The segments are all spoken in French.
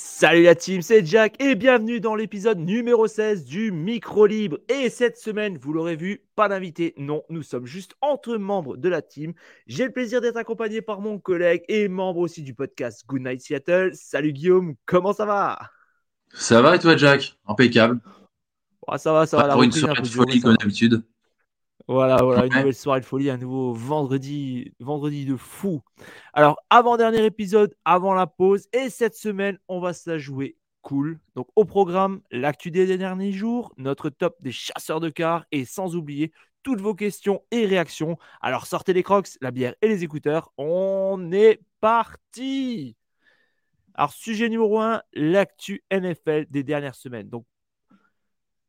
Salut la team, c'est Jack et bienvenue dans l'épisode numéro 16 du Micro Libre. Et cette semaine, vous l'aurez vu, pas d'invité. Non, nous sommes juste entre membres de la team. J'ai le plaisir d'être accompagné par mon collègue et membre aussi du podcast Good Night Seattle. Salut Guillaume, comment ça va? Ça va et toi Jack? Impeccable. ça va, ça va. Pour une soirée de folie comme d'habitude. Voilà, voilà, une nouvelle soirée de folie, un nouveau vendredi, vendredi de fou. Alors, avant-dernier épisode, avant la pause, et cette semaine, on va se la jouer cool. Donc, au programme, l'actu des derniers jours, notre top des chasseurs de cars, et sans oublier toutes vos questions et réactions. Alors, sortez les crocs, la bière et les écouteurs. On est parti Alors, sujet numéro 1, l'actu NFL des dernières semaines. Donc,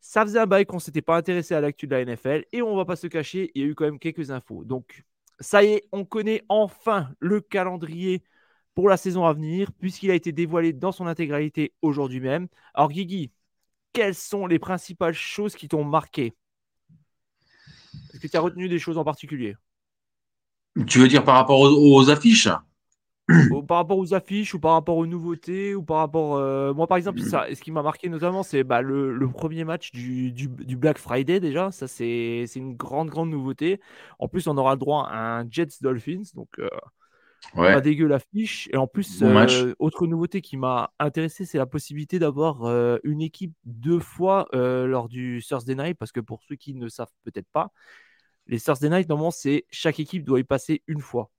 ça faisait un bail qu'on ne s'était pas intéressé à l'actu de la NFL et on va pas se cacher, il y a eu quand même quelques infos. Donc, ça y est, on connaît enfin le calendrier pour la saison à venir, puisqu'il a été dévoilé dans son intégralité aujourd'hui même. Alors, Guigui, quelles sont les principales choses qui t'ont marqué? Est-ce que tu as retenu des choses en particulier? Tu veux dire par rapport aux affiches? Par rapport aux affiches ou par rapport aux nouveautés ou par rapport. Euh, moi, par exemple, ça, ce qui m'a marqué notamment, c'est bah, le, premier match du, Black Friday déjà. Ça, c'est une grande, grande nouveauté. En plus, on aura le droit à un Jets Dolphins. Donc, euh, pas dégueu l'affiche. Et en plus, euh, autre nouveauté qui m'a intéressé, c'est la possibilité d'avoir une équipe deux fois lors du Thursday Night. Parce que pour ceux qui ne savent peut-être pas, les Thursday Night, normalement, c'est chaque équipe doit y passer une fois.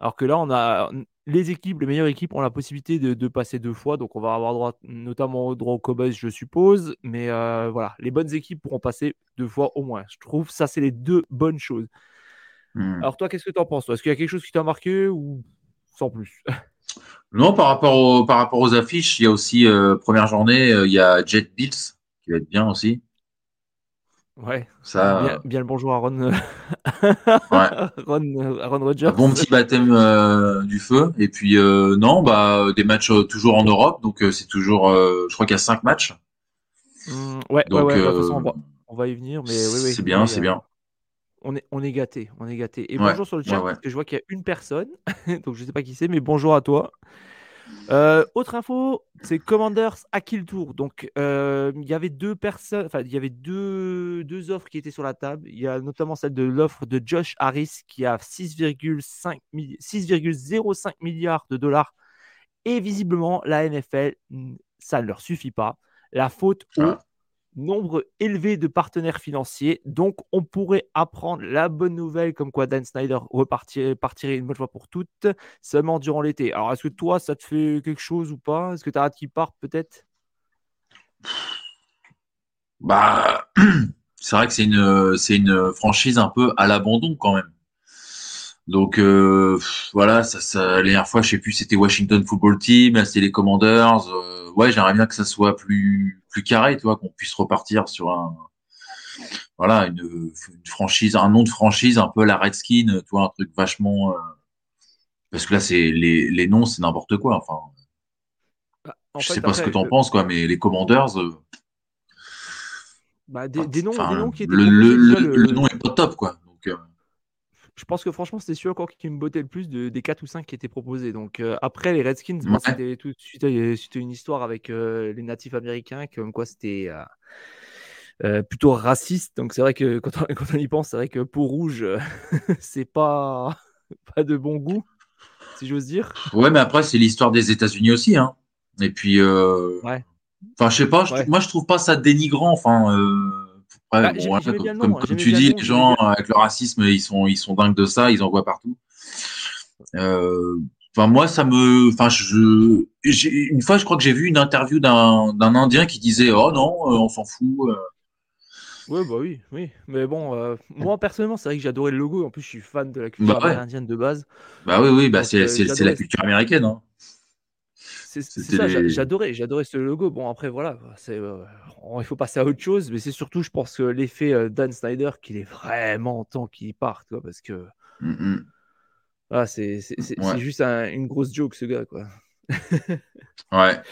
Alors que là, on a les équipes, les meilleures équipes ont la possibilité de, passer deux fois. Donc, on va avoir droit, notamment droit au Cowboys, je suppose. Mais euh, voilà, les bonnes équipes pourront passer deux fois au moins. Je trouve ça, c'est les deux bonnes choses. Hmm. Alors, toi, qu'est-ce que tu en penses Est-ce qu'il y a quelque chose qui t'a marqué ou sans plus? Non, par rapport, par rapport aux affiches, il y a aussi, euh, première journée, euh, il y a Jet Bills qui va être bien aussi. Ouais, ça... bien, le bonjour à Ron, Ron, Rogers. bon petit baptême euh, du feu. Et puis, euh, non, bah, des matchs euh, toujours en Europe. Donc, c'est toujours, je crois qu'il y a cinq matchs. Mmh, ouais, donc, ouais, ouais, on, va, y venir. mais oui, C'est bien, c'est bien. On est, on est gâté, on est gâté. Et bonjour sur le chat, parce que je vois qu'il y a une personne, donc je ne sais pas qui c'est, mais bonjour à toi. Euh, autre info, c'est Commanders à Kill Tour. Donc, euh, il y avait deux personnes, enfin, il y avait deux, deux offres qui étaient sur la table. Il y a notamment celle de l'offre de Josh Harris qui a 6,05 milliards de dollars. Et visiblement, la NFL, ça ne leur suffit pas. La faute au ah nombre élevé de partenaires financiers. Donc, on pourrait apprendre la bonne nouvelle comme quoi Dan Snyder repartirait, partirait une bonne fois pour toutes seulement durant l'été. Alors, est-ce que toi, ça te fait quelque chose ou pas? Est-ce que tu as hâte qu'il parte peut-être? Bah, c'est vrai que c'est une, c'est une franchise un peu à l'abandon quand même. Donc euh, voilà, ça, ça, la dernière fois, je sais plus, c'était Washington Football Team, là c'était les Commanders. Euh, ouais, j'aimerais bien que ça soit plus plus carré, tu vois, qu'on puisse repartir sur un voilà une, une, franchise, un nom de franchise un peu la Redskin, tu vois, un truc vachement. Euh, parce que là, c'est les, les noms, c'est n'importe quoi. Enfin, bah, je sais pas ce que tu en penses, quoi, mais les Commanders. Bah, des, des, noms, des, noms, qui étaient le, le, le, nom est pas top, quoi. Donc, je pense que franchement, c'était celui encore qui me bottait le plus des 4 ou 5 qui étaient proposés. Donc euh, après, les Redskins, c'était tout de suite euh, une histoire avec euh, les natifs américains, comme quoi c'était plutôt raciste. Donc c'est vrai que quand on, y pense, c'est vrai que peau rouge, c'est pas, pas de bon goût, si j'ose dire. Ouais, mais après, c'est l'histoire des États-Unis aussi. Hein. Et puis, ouais. Enfin, je sais pas, moi je trouve pas ça dénigrant. Enfin, bah, comme, tu dis, les gens avec le racisme, ils sont, ils sont dingues de ça, ils en voient partout. Euh, enfin, moi, ça me, enfin, je, une fois, je crois que j'ai vu une interview d'un, Indien qui disait, oh non, euh, on s'en fout. Euh. Ouais, bah oui, oui. Mais bon, euh, moi personnellement, c'est vrai que j'adorais le logo. En plus, je suis fan de la culture Bah ouais. amérindienne de base. Bah oui, oui, bah c'est euh, la culture américaine. Hein. C'est ça, j'adorais, j'adorais ce logo. Bon, après, voilà, c'est, euh, il faut passer à autre chose, mais c'est surtout, je pense, que l'effet euh, Dan Snyder qu'il est vraiment temps qu'il parte, quoi, parce que Mm, ah, c'est mm. Ouais, c'est juste un- une grosse joke, ce gars, quoi. ouais.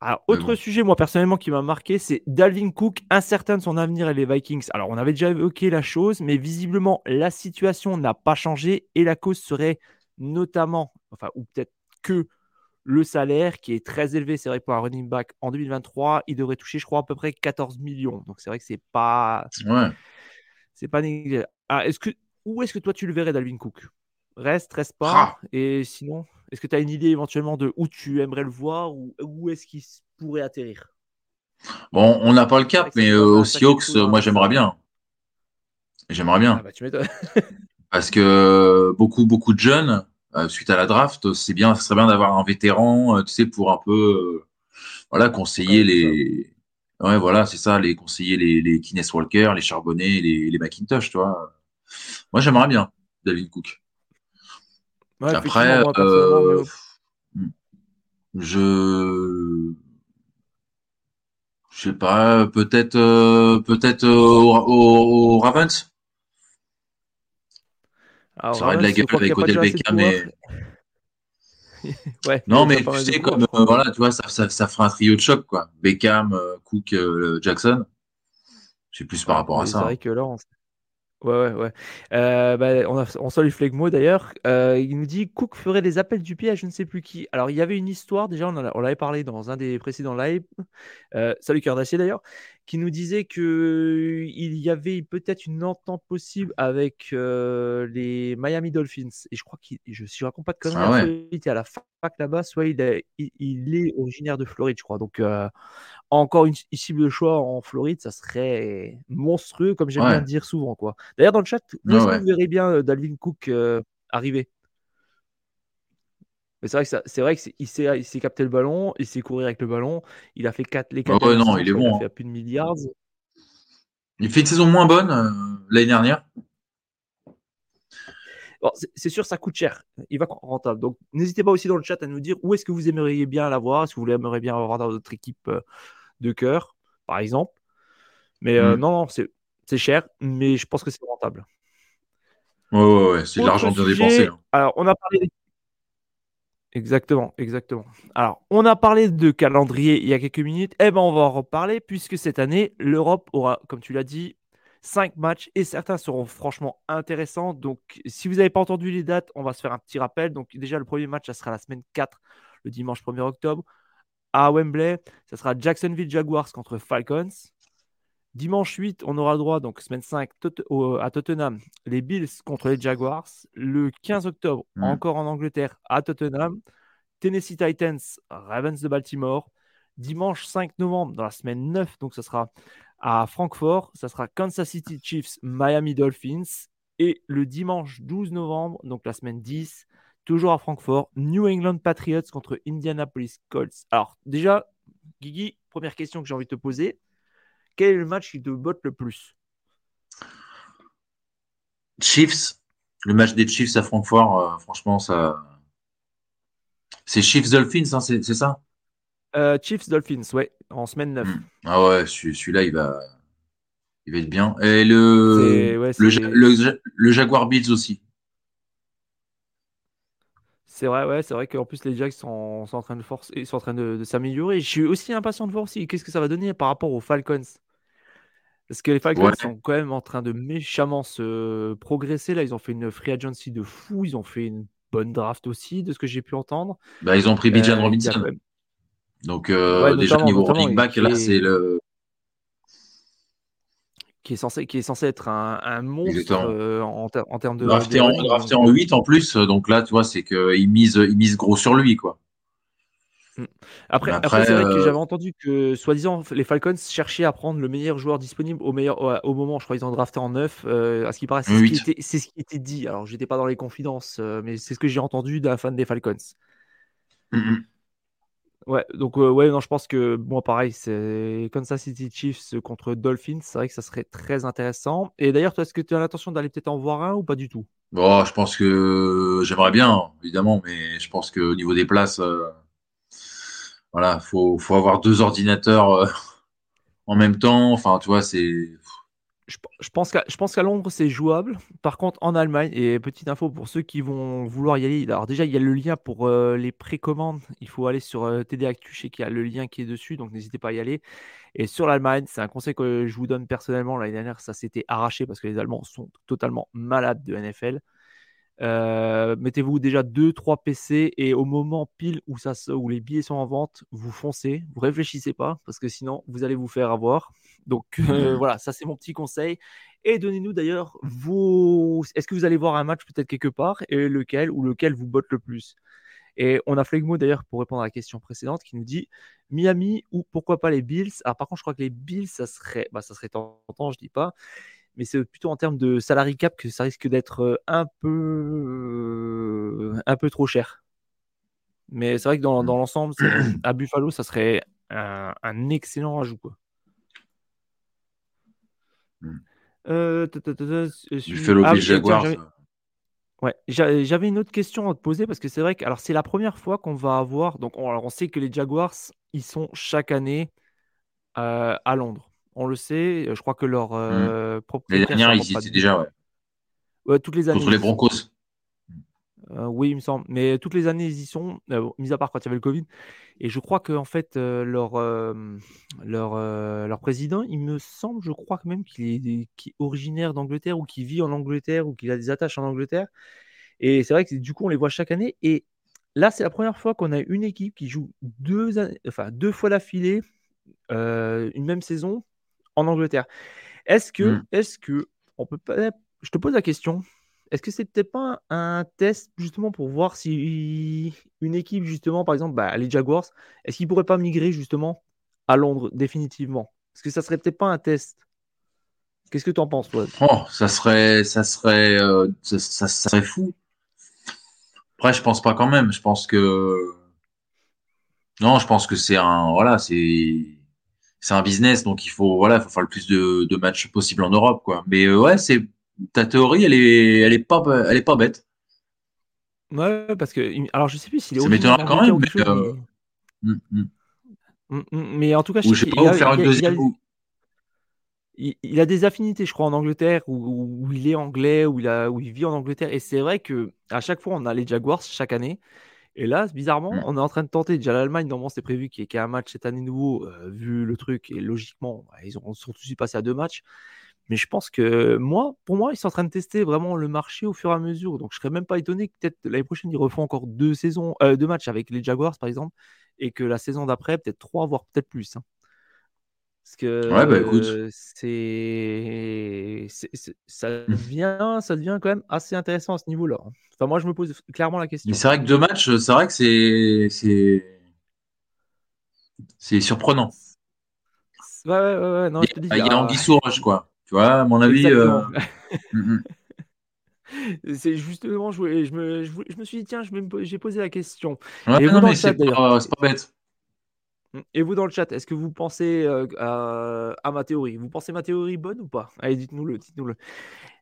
Alors, autre bon. sujet, moi, personnellement, qui m'a marqué, c'est Dalvin Cook, incertain de son avenir et les Vikings. Alors, on avait déjà évoqué la chose, mais visiblement, la situation n'a pas changé et la cause serait notamment, enfin, ou peut-être que le salaire qui est très élevé, c'est vrai, pour un running back en 2023, il devrait toucher, je crois, à peu près 14 millions. Donc, c'est vrai que c'est pas, Ouais. c'est pas négligeable. Alors, est-ce que, où est-ce que toi, tu le verrais, Dalvin Cook? Reste, reste pas Ah. Et sinon, est-ce que tu as une idée éventuellement de où tu aimerais le voir ou où est-ce qu'il pourrait atterrir? Bon, on n'a pas le cap, mais euh, sacré Seahawks, moi j'aimerais bien. J'aimerais Ah bien. bah tu m'étonnes. Parce que beaucoup, beaucoup de jeunes, suite à la draft, c'est bien, ce serait bien d'avoir un vétéran, euh, tu sais, pour un peu euh, voilà, conseiller les. Ouais, voilà, c'est ça, les conseiller les, les Kines Walker, les Charbonnet, les, les Macintosh, tu vois. Moi j'aimerais bien, David Cook. Ouais, Après, moi euh, mais- je je sais pas, peut-être euh, peut-être euh, au, au- au Ravens. Alors, Ça aurait de la gueule avec Odell Beckham et Ouais, non mais tu sais comme euh, voilà tu vois ça, ça ça fera un trio de choc quoi Beckham euh, Cook euh, Jackson c'est plus par Ouais, rapport à ça c'est hein. vrai que là, on, Ouais, ouais, ouais. Bah, on, a, on salue Flegmo d'ailleurs. Il nous dit Cook ferait des appels du pied à je ne sais plus qui. Alors, il y avait une histoire, déjà, on, en a- on l'avait parlé dans un des précédents lives. Salut Cœur d'Acier d'ailleurs, qui nous disait que il y avait peut-être une entente possible avec euh, les Miami Dolphins. Et je crois qu'il, je, si je raconte pas de conneries, ah ouais il était à la fac là-bas, soit il est, il, il est originaire de Floride, je crois. Donc, euh, encore une, une cible de choix en Floride, ça serait monstrueux, comme j'aime bien ouais dire souvent. quoi. D'ailleurs, dans le chat, est-ce que ouais vous verrez bien euh, Dalvin Cook euh, arriver? Mais c'est vrai que ça- c'est vrai qu'il sait, il sait capter le ballon, il sait courir avec le ballon. Il a fait quatre, les ouais, quatre ouais, dernières non saisons, il est crois, il a bon fait hein. à plus de milliards. il fait une saison moins bonne euh, l'année dernière Bon, c'est sûr, ça coûte cher. Il va être rentable. Donc, n'hésitez pas aussi dans le chat à nous dire où est-ce que vous aimeriez bien l'avoir. Est-ce que vous aimeriez bien avoir dans votre équipe euh, de cœur, par exemple. Mais euh, Hmm. non, non, c'est c'est cher, mais je pense que c'est rentable. ouais ouais ouais c'est de l'argent bien dépensé hein. alors on a parlé des- Exactement, exactement. Alors, on a parlé de calendrier il y a quelques minutes. Eh ben, on va en reparler puisque cette année, l'Europe aura, comme tu l'as dit, cinq matchs et certains seront franchement intéressants. Donc, si vous n'avez pas entendu les dates, on va se faire un petit rappel. Donc, déjà, le premier match, ça sera la semaine 4, le dimanche 1er octobre, à Wembley. Ça sera Jacksonville Jaguars contre Falcons. Dimanche 8, on aura droit, donc semaine 5, Tot- au- à Tottenham, les Bills contre les Jaguars. Le 15 octobre, Hmm. encore en Angleterre, à Tottenham. Tennessee Titans, Ravens de Baltimore. Dimanche 5 novembre, dans la semaine 9, donc ce sera à Francfort. Ça sera Kansas City Chiefs, Miami Dolphins. Et le dimanche 12 novembre, donc la semaine 10, toujours à Francfort, New England Patriots contre Indianapolis Colts. Alors, déjà, Guigui, première question que j'ai envie de te poser. Quel est le match qui te botte le plus? Chiefs. Le match des Chiefs à Francfort euh, franchement ça c'est Chiefs Dolphins hein, c'est ça? Euh, Chiefs Dolphins, ouais, en semaine 9. Hmm. ah ouais celui- celui-là il va il va être bien. Et le C'est ouais, le, c'est Ja- le, Ja- le Jaguar Bills aussi c'est vrai, ouais, c'est vrai qu'en plus les Jacks sont, sont en train de ils sont en train de, de s'améliorer. Je suis aussi impatient de voir aussi qu'est-ce que ça va donner par rapport aux Falcons. Parce que les Falcons ouais sont quand même en train de méchamment se progresser. Là, ils ont fait une free agency de fou. Ils ont fait une bonne draft aussi, de ce que j'ai pu entendre. bah ils ont pris Bijan Euh, Robinson quand même- donc euh, Ouais, déjà niveau running back là est, c'est le qui est censé, qui est censé être un, un monstre euh, en, ter- en termes de, drafté en drafté en euh, 8 en plus donc là tu vois c'est misent ils misent gros sur lui quoi Mm. mais Après, après après c'est vrai que euh, j'avais entendu que, soi-disant, les Falcons cherchaient à prendre le meilleur joueur disponible au, meilleur, au, au moment. Je crois qu'ils ont drafté en 9. euh, à ce qui paraît, c'est ce, qui 8 était, c'est ce qui était dit. Alors, j'étais pas dans les confidences, euh, mais c'est ce que j'ai entendu d'un fan des Falcons. Mhm. Ouais, donc ouais, non, je pense que bon, pareil, c'est Kansas City Chiefs contre Dolphins. C'est vrai que ça serait très intéressant. Et d'ailleurs, toi, est-ce que tu as l'intention d'aller peut-être en voir un ou pas du tout? Bon, je pense que j'aimerais bien, évidemment, mais je pense qu'au niveau des places, voilà, faut faut avoir deux ordinateurs en même temps. Enfin, tu vois, c'est je, pense qu'à, Londres, c'est jouable. Par contre, en Allemagne, et petite info pour ceux qui vont vouloir y aller, alors déjà, il y a le lien pour euh, les précommandes. Il faut aller sur euh, TD je sais qu'il y a le lien qui est dessus, donc n'hésitez pas à y aller. Et sur l'Allemagne, c'est un conseil que je vous donne personnellement. L'année dernière, ça s'était arraché parce que les Allemands sont totalement malades de NFL. Euh, mettez-vous déjà 2-3 PC et au moment pile où, où les billets sont en vente, vous foncez, vous réfléchissez pas parce que sinon vous allez vous faire avoir. Donc euh, mmh. voilà, ça c'est mon petit conseil. Et donnez-nous d'ailleurs vos. Est-ce que vous allez voir un match peut-être quelque part et lequel ou lequel vous botte le plus? Et on a Flegmo d'ailleurs pour répondre à la question précédente qui nous dit Miami ou pourquoi pas les Bills? Alors par contre, je crois que les Bills, ça serait, bah, ça serait tentant, je dis pas mais c'est plutôt en termes de salary cap que ça risque d'être euh, un peu, euh, un peu trop cher. Mais c'est vrai que dans, dans l'ensemble, à Buffalo, ça serait un, un excellent rajout. Quoi. Euh, Buffalo ah, Jaguars. Ouais, j'avais une autre question à te poser parce que c'est vrai que alors c'est la première fois qu'on va avoir donc on, alors on sait que les Jaguars ils sont chaque année à Londres. On le sait, je crois que leur euh, mmh. Les dernières, ils étaient déjà, ouais. ouais. toutes les années. Contre les Broncos. Euh, oui, il me semble. Mais toutes les années, ils y sont, euh, mis à part quand il y avait le Covid. Et je crois que en fait, leur, leur, leur président, il me semble, je crois même qu'il est, originaire d'Angleterre ou qu'il vit en Angleterre ou qu'il a des attaches en Angleterre. Et c'est vrai que du coup, on les voit chaque année. Et là, c'est la première fois qu'on a une équipe qui joue deux, enfin, deux fois d'affilée, une même saison, en Angleterre. Est-ce que, mmh. est-ce que, on peut pas, je te pose la question, est-ce que c'est peut-être pas un test justement pour voir si une équipe justement, par exemple, bah, les Jaguars, est-ce qu'ils pourraient pas migrer justement à Londres définitivement? Est-ce que ça serait peut-être pas un test? Qu'est-ce que tu en penses, toi? Oh, ça serait, ça serait, euh, ça, serait fou. Après, je pense pas quand même. Je pense que non, je pense que c'est un, voilà, c'est c'est un business, donc il faut voilà, faut faire le plus de, de matchs possible en Europe, quoi. Mais euh, ouais, c'est ta théorie, elle est, elle est pas, elle est pas bête. Ouais, parce que alors je sais plus s'il est. Ça m'étonne quand même, mais, euh, mm, mm. Mm, mais en tout cas, je sais pas faire une deuxième. Il, a des affinités, je crois, en Angleterre, où, il est anglais, où il, a, où il vit en Angleterre. Et c'est vrai que à chaque fois, on a les Jaguars chaque année. Et là, bizarrement, mmh. on est en train de tenter. Déjà, l'Allemagne, normalement, c'est prévu qu'il y ait un match cette année nouveau, euh, vu le truc. Et logiquement, bah, ils ont surtout aussi passé à deux matchs. Mais je pense que moi, pour moi, ils sont en train de tester vraiment le marché au fur et à mesure. Donc, je serais même pas étonné que peut-être l'année prochaine, ils refont encore deux saisons, euh, deux matchs avec les Jaguars, par exemple, et que la saison d'après, peut-être trois, voire peut-être plus. Hein. Parce que ouais, bah, écoute. c'est, ça mmh. devient, ça devient quand même assez intéressant à ce niveau-là. Hein. Enfin, moi, je me pose clairement la question. Mais c'est vrai que deux matchs, c'est vrai que c'est, c'est, c'est surprenant. Ouais, ouais, ouais, non, il, je te dis, il y a Anguille sous quoi. Tu vois, à mon avis. Euh... Mmh, mmh. c'est justement, je, je, me, je, me suis dit, tiens, j'ai posé la question. Ouais, non, mais c'est pas, pas bête. Et vous dans le chat, est-ce que vous pensez à, ma théorie? Vous pensez ma théorie bonne ou pas? Allez, dites-nous-le, dites-nous-le.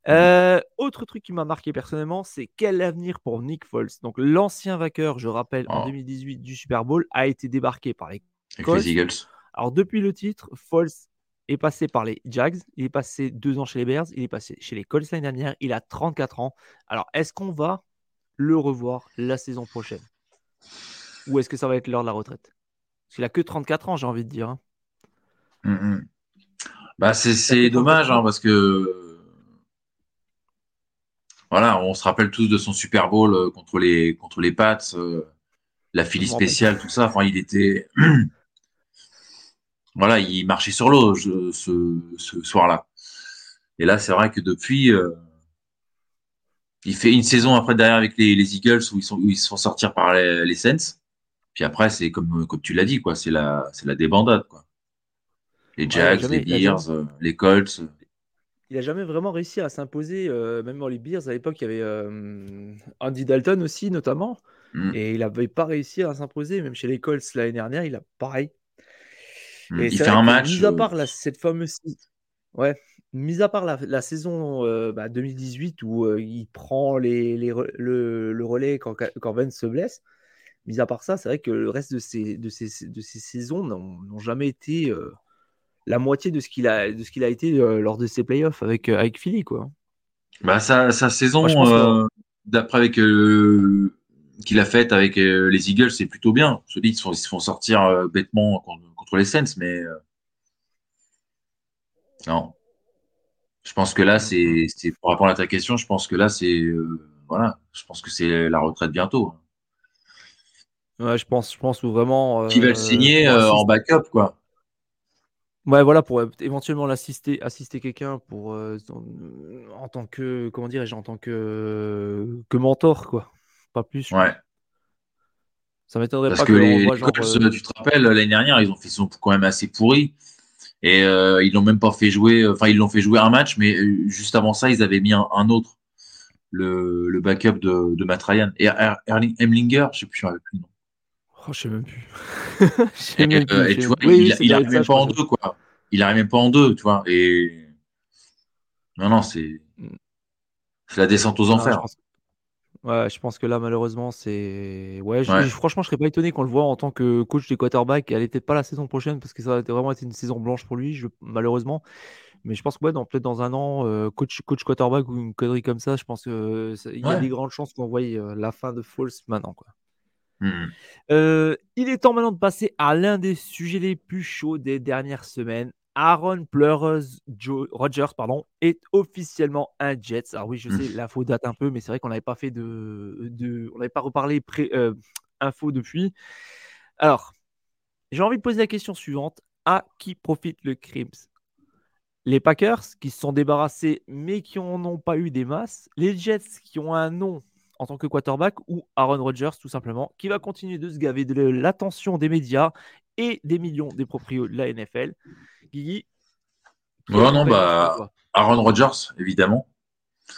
Mmh. autre truc qui m'a marqué personnellement, c'est quel avenir pour Nick Foles? Donc l'ancien vainqueur, je rappelle, en 2018 du Super Bowl, a été débarqué par les, Colts. Eagles. Alors depuis le titre, Foles est passé par les Jags, il est passé deux ans chez les Bears, il est passé chez les Colts l'année dernière, il a 34 ans. Alors est-ce qu'on va le revoir la saison prochaine? Ou est-ce que ça va être l'heure de la retraite? Il a que 34 ans, j'ai envie de dire. Hein. Mm, mm. Bah, c'est dommage hein, parce que voilà, on se rappelle tous de son Super Bowl euh, contre les contre les Pats, euh, la Philly spéciale, tout ça. Enfin, il était voilà, il marchait sur l'eau ce, ce soir-là. Et là, c'est vrai que depuis, euh, il fait une saison après derrière avec les, les Eagles où ils sont où ils se font sortir par les, les Saints. Puis après, c'est comme, comme tu l'as dit, quoi. C'est la, c'est la débandade, quoi. Les Jacks, les Bears, euh, les Colts. Il a jamais vraiment réussi à s'imposer, euh, même dans les Bears. À l'époque, il y avait euh, Andy Dalton aussi, notamment. Mm. Et il n'avait pas réussi à s'imposer, même chez les Colts l'année dernière, il a pareil. Mm. il fait un match. Mis à part cette fameuse. Ouais, mis à part la, saison 2018 bah, où il prend les, le, relais quand, quand Vance se blesse, mis à part ça, c'est vrai que le reste de ces, de ces, de ces saisons n'ont jamais été la moitié de ce qu'il a, de ce qu'il a été lors de ses playoffs avec, avec Philly. Quoi. Bah, sa, sa saison, d'après avec qu'il a faite avec les Eagles, c'est plutôt bien. Je dis, ils se font, sortir bêtement contre, les Saints, mais non. Je pense que là, c'est, pour répondre à ta question, je pense que là, c'est voilà, je pense que c'est la retraite bientôt. Ouais, je pense, je pense vraiment. Qui va le signer en backup, quoi. Ouais, voilà, pour éventuellement l'assister, assister quelqu'un pour en tant que comment dirais-je, en tant que que mentor, quoi. Pas plus. Ouais. Ça m'étonnerait pas que, les, tu te rappelles l'année dernière, ils ont fait son quand même assez pourri et ils l'ont même pas fait jouer. Enfin, ils l'ont fait jouer un match, mais juste avant ça, ils avaient mis un, autre, le, le, backup de, de Matt Ryan et Erling Hemlinger, je sais plus, plus non. Oh, je sais même plus. et, même plus, tu vois, il, il arrive même pas en deux, quoi. Il arrive même pas en deux, tu vois. Et non, non, c'est mm. la descente aux enfers. Ouais, je pense que là, malheureusement, c'est. Ouais, franchement, je serais pas étonné qu'on le voit en tant que coach des quarterbacks. Elle était pas la saison prochaine parce que ça a vraiment été une saison blanche pour lui, malheureusement. Mais je pense que ouais, peut-être dans un an, euh, coach, coach quarterback ou une connerie comme ça, je pense qu'il y a des grandes chances qu'on voie euh, la fin de Falls maintenant. Quoi. Mmh. Euh, il est temps maintenant de passer à l'un des sujets les plus chauds des dernières semaines. Aaron Pleureuse Rogers pardon, est officiellement un Jets. Alors oui, je sais, l'info date un peu, mais c'est vrai qu'on n'avait pas fait de, on n'avait pas reparlé pré, euh, info depuis. Alors, j'ai envie de poser la question suivante à qui profite le Crims? Les Packers qui se sont débarrassés mais qui n'en ont pas eu des masses, les Jets qui ont un nom en tant que quarterback ou Aaron Rodgers tout simplement qui va continuer de se gaver de l'attention des médias et des millions des proprios de la NFL. Guigui non, bah, Aaron Rodgers, évidemment.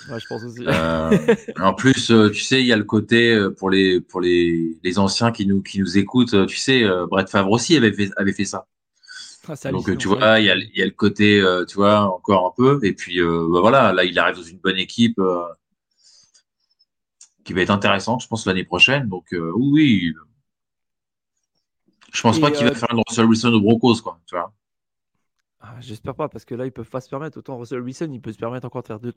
je pense aussi. Euh, en plus, euh, tu sais, il y a le côté euh, pour les pour les, les anciens qui nous qui nous écoutent. Tu sais, Brett Favre aussi avait fait avait fait ça. Ah, Donc tu vois, il y a, y a le côté, tu vois, encore un peu. Et puis bah, voilà, là il arrive dans une bonne équipe qui va être intéressante, je pense l'année prochaine. Donc oui, je pense pas qu'il va faire une Russell Wilson au Broncos, quoi. Tu vois. Ah, j'espère pas, parce que là, ils peuvent pas se permettre. Autant Russell Wilson, il peut se permettre encore de faire 2,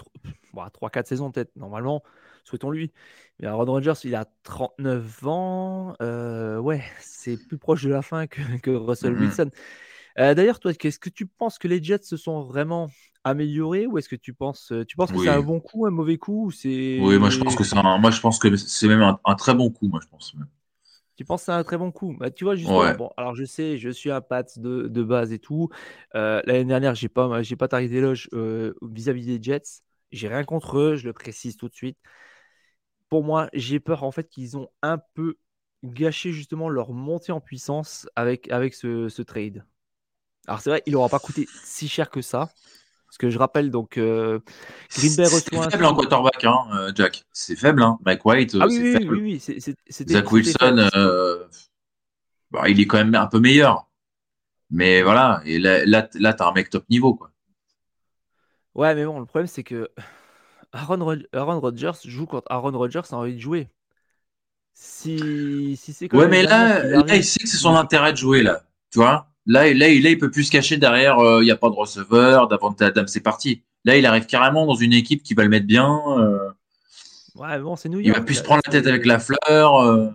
3, 4 saisons, peut-être, normalement. Souhaitons-lui. Mais Aaron Rodgers, il a 39 ans. Euh, ouais, c'est plus proche de la fin que, que Russell Wilson. Euh, d'ailleurs, toi, est-ce que tu penses que les Jets se sont vraiment améliorés ou est-ce que tu penses, euh, tu penses que c'est un bon coup, un mauvais coup c'est... Oui, moi je pense que c'est moi je pense que c'est même un, un, très bon coup, moi je pense. Même. Tu penses que c'est un très bon coup? Bah, Tu vois, justement, bon, alors je sais, je suis un pat de, de base et tout. Euh, l'année dernière, j'ai pas, j'ai pas taré d'éloge euh, vis-à-vis des Jets. J'ai rien contre eux, je le précise tout de suite. Pour moi, j'ai peur en fait qu'ils ont un peu gâché justement leur montée en puissance avec, avec ce, ce trade. Alors c'est vrai, il n'aura pas coûté si cher que ça. Parce que je rappelle, donc, euh, Green Bay reçoit. C'est faible en quarterback, hein, euh, Jack. C'est faible, hein. Mike White, euh, ah, oui, faible. Oui, oui, Zach Wilson, bah, il est quand même un peu meilleur. Mais voilà, et là, là, là tu as un mec top niveau, quoi. Ouais, mais bon, le problème, c'est que Aaron, Aaron Rodgers joue quand Aaron Rodgers a envie de jouer. Si, si c'est Ouais, mais là, là, il sait que c'est son intérêt de jouer, là. Tu vois? Là, là, il, là, il peut plus se cacher derrière. Euh, il n'y a pas de receveur. Davante Adam, c'est parti. Là, il arrive carrément dans une équipe qui va le mettre bien. Euh. ouais, bon, c'est New York. Il va plus se prendre la tête avec la fleur. Euh.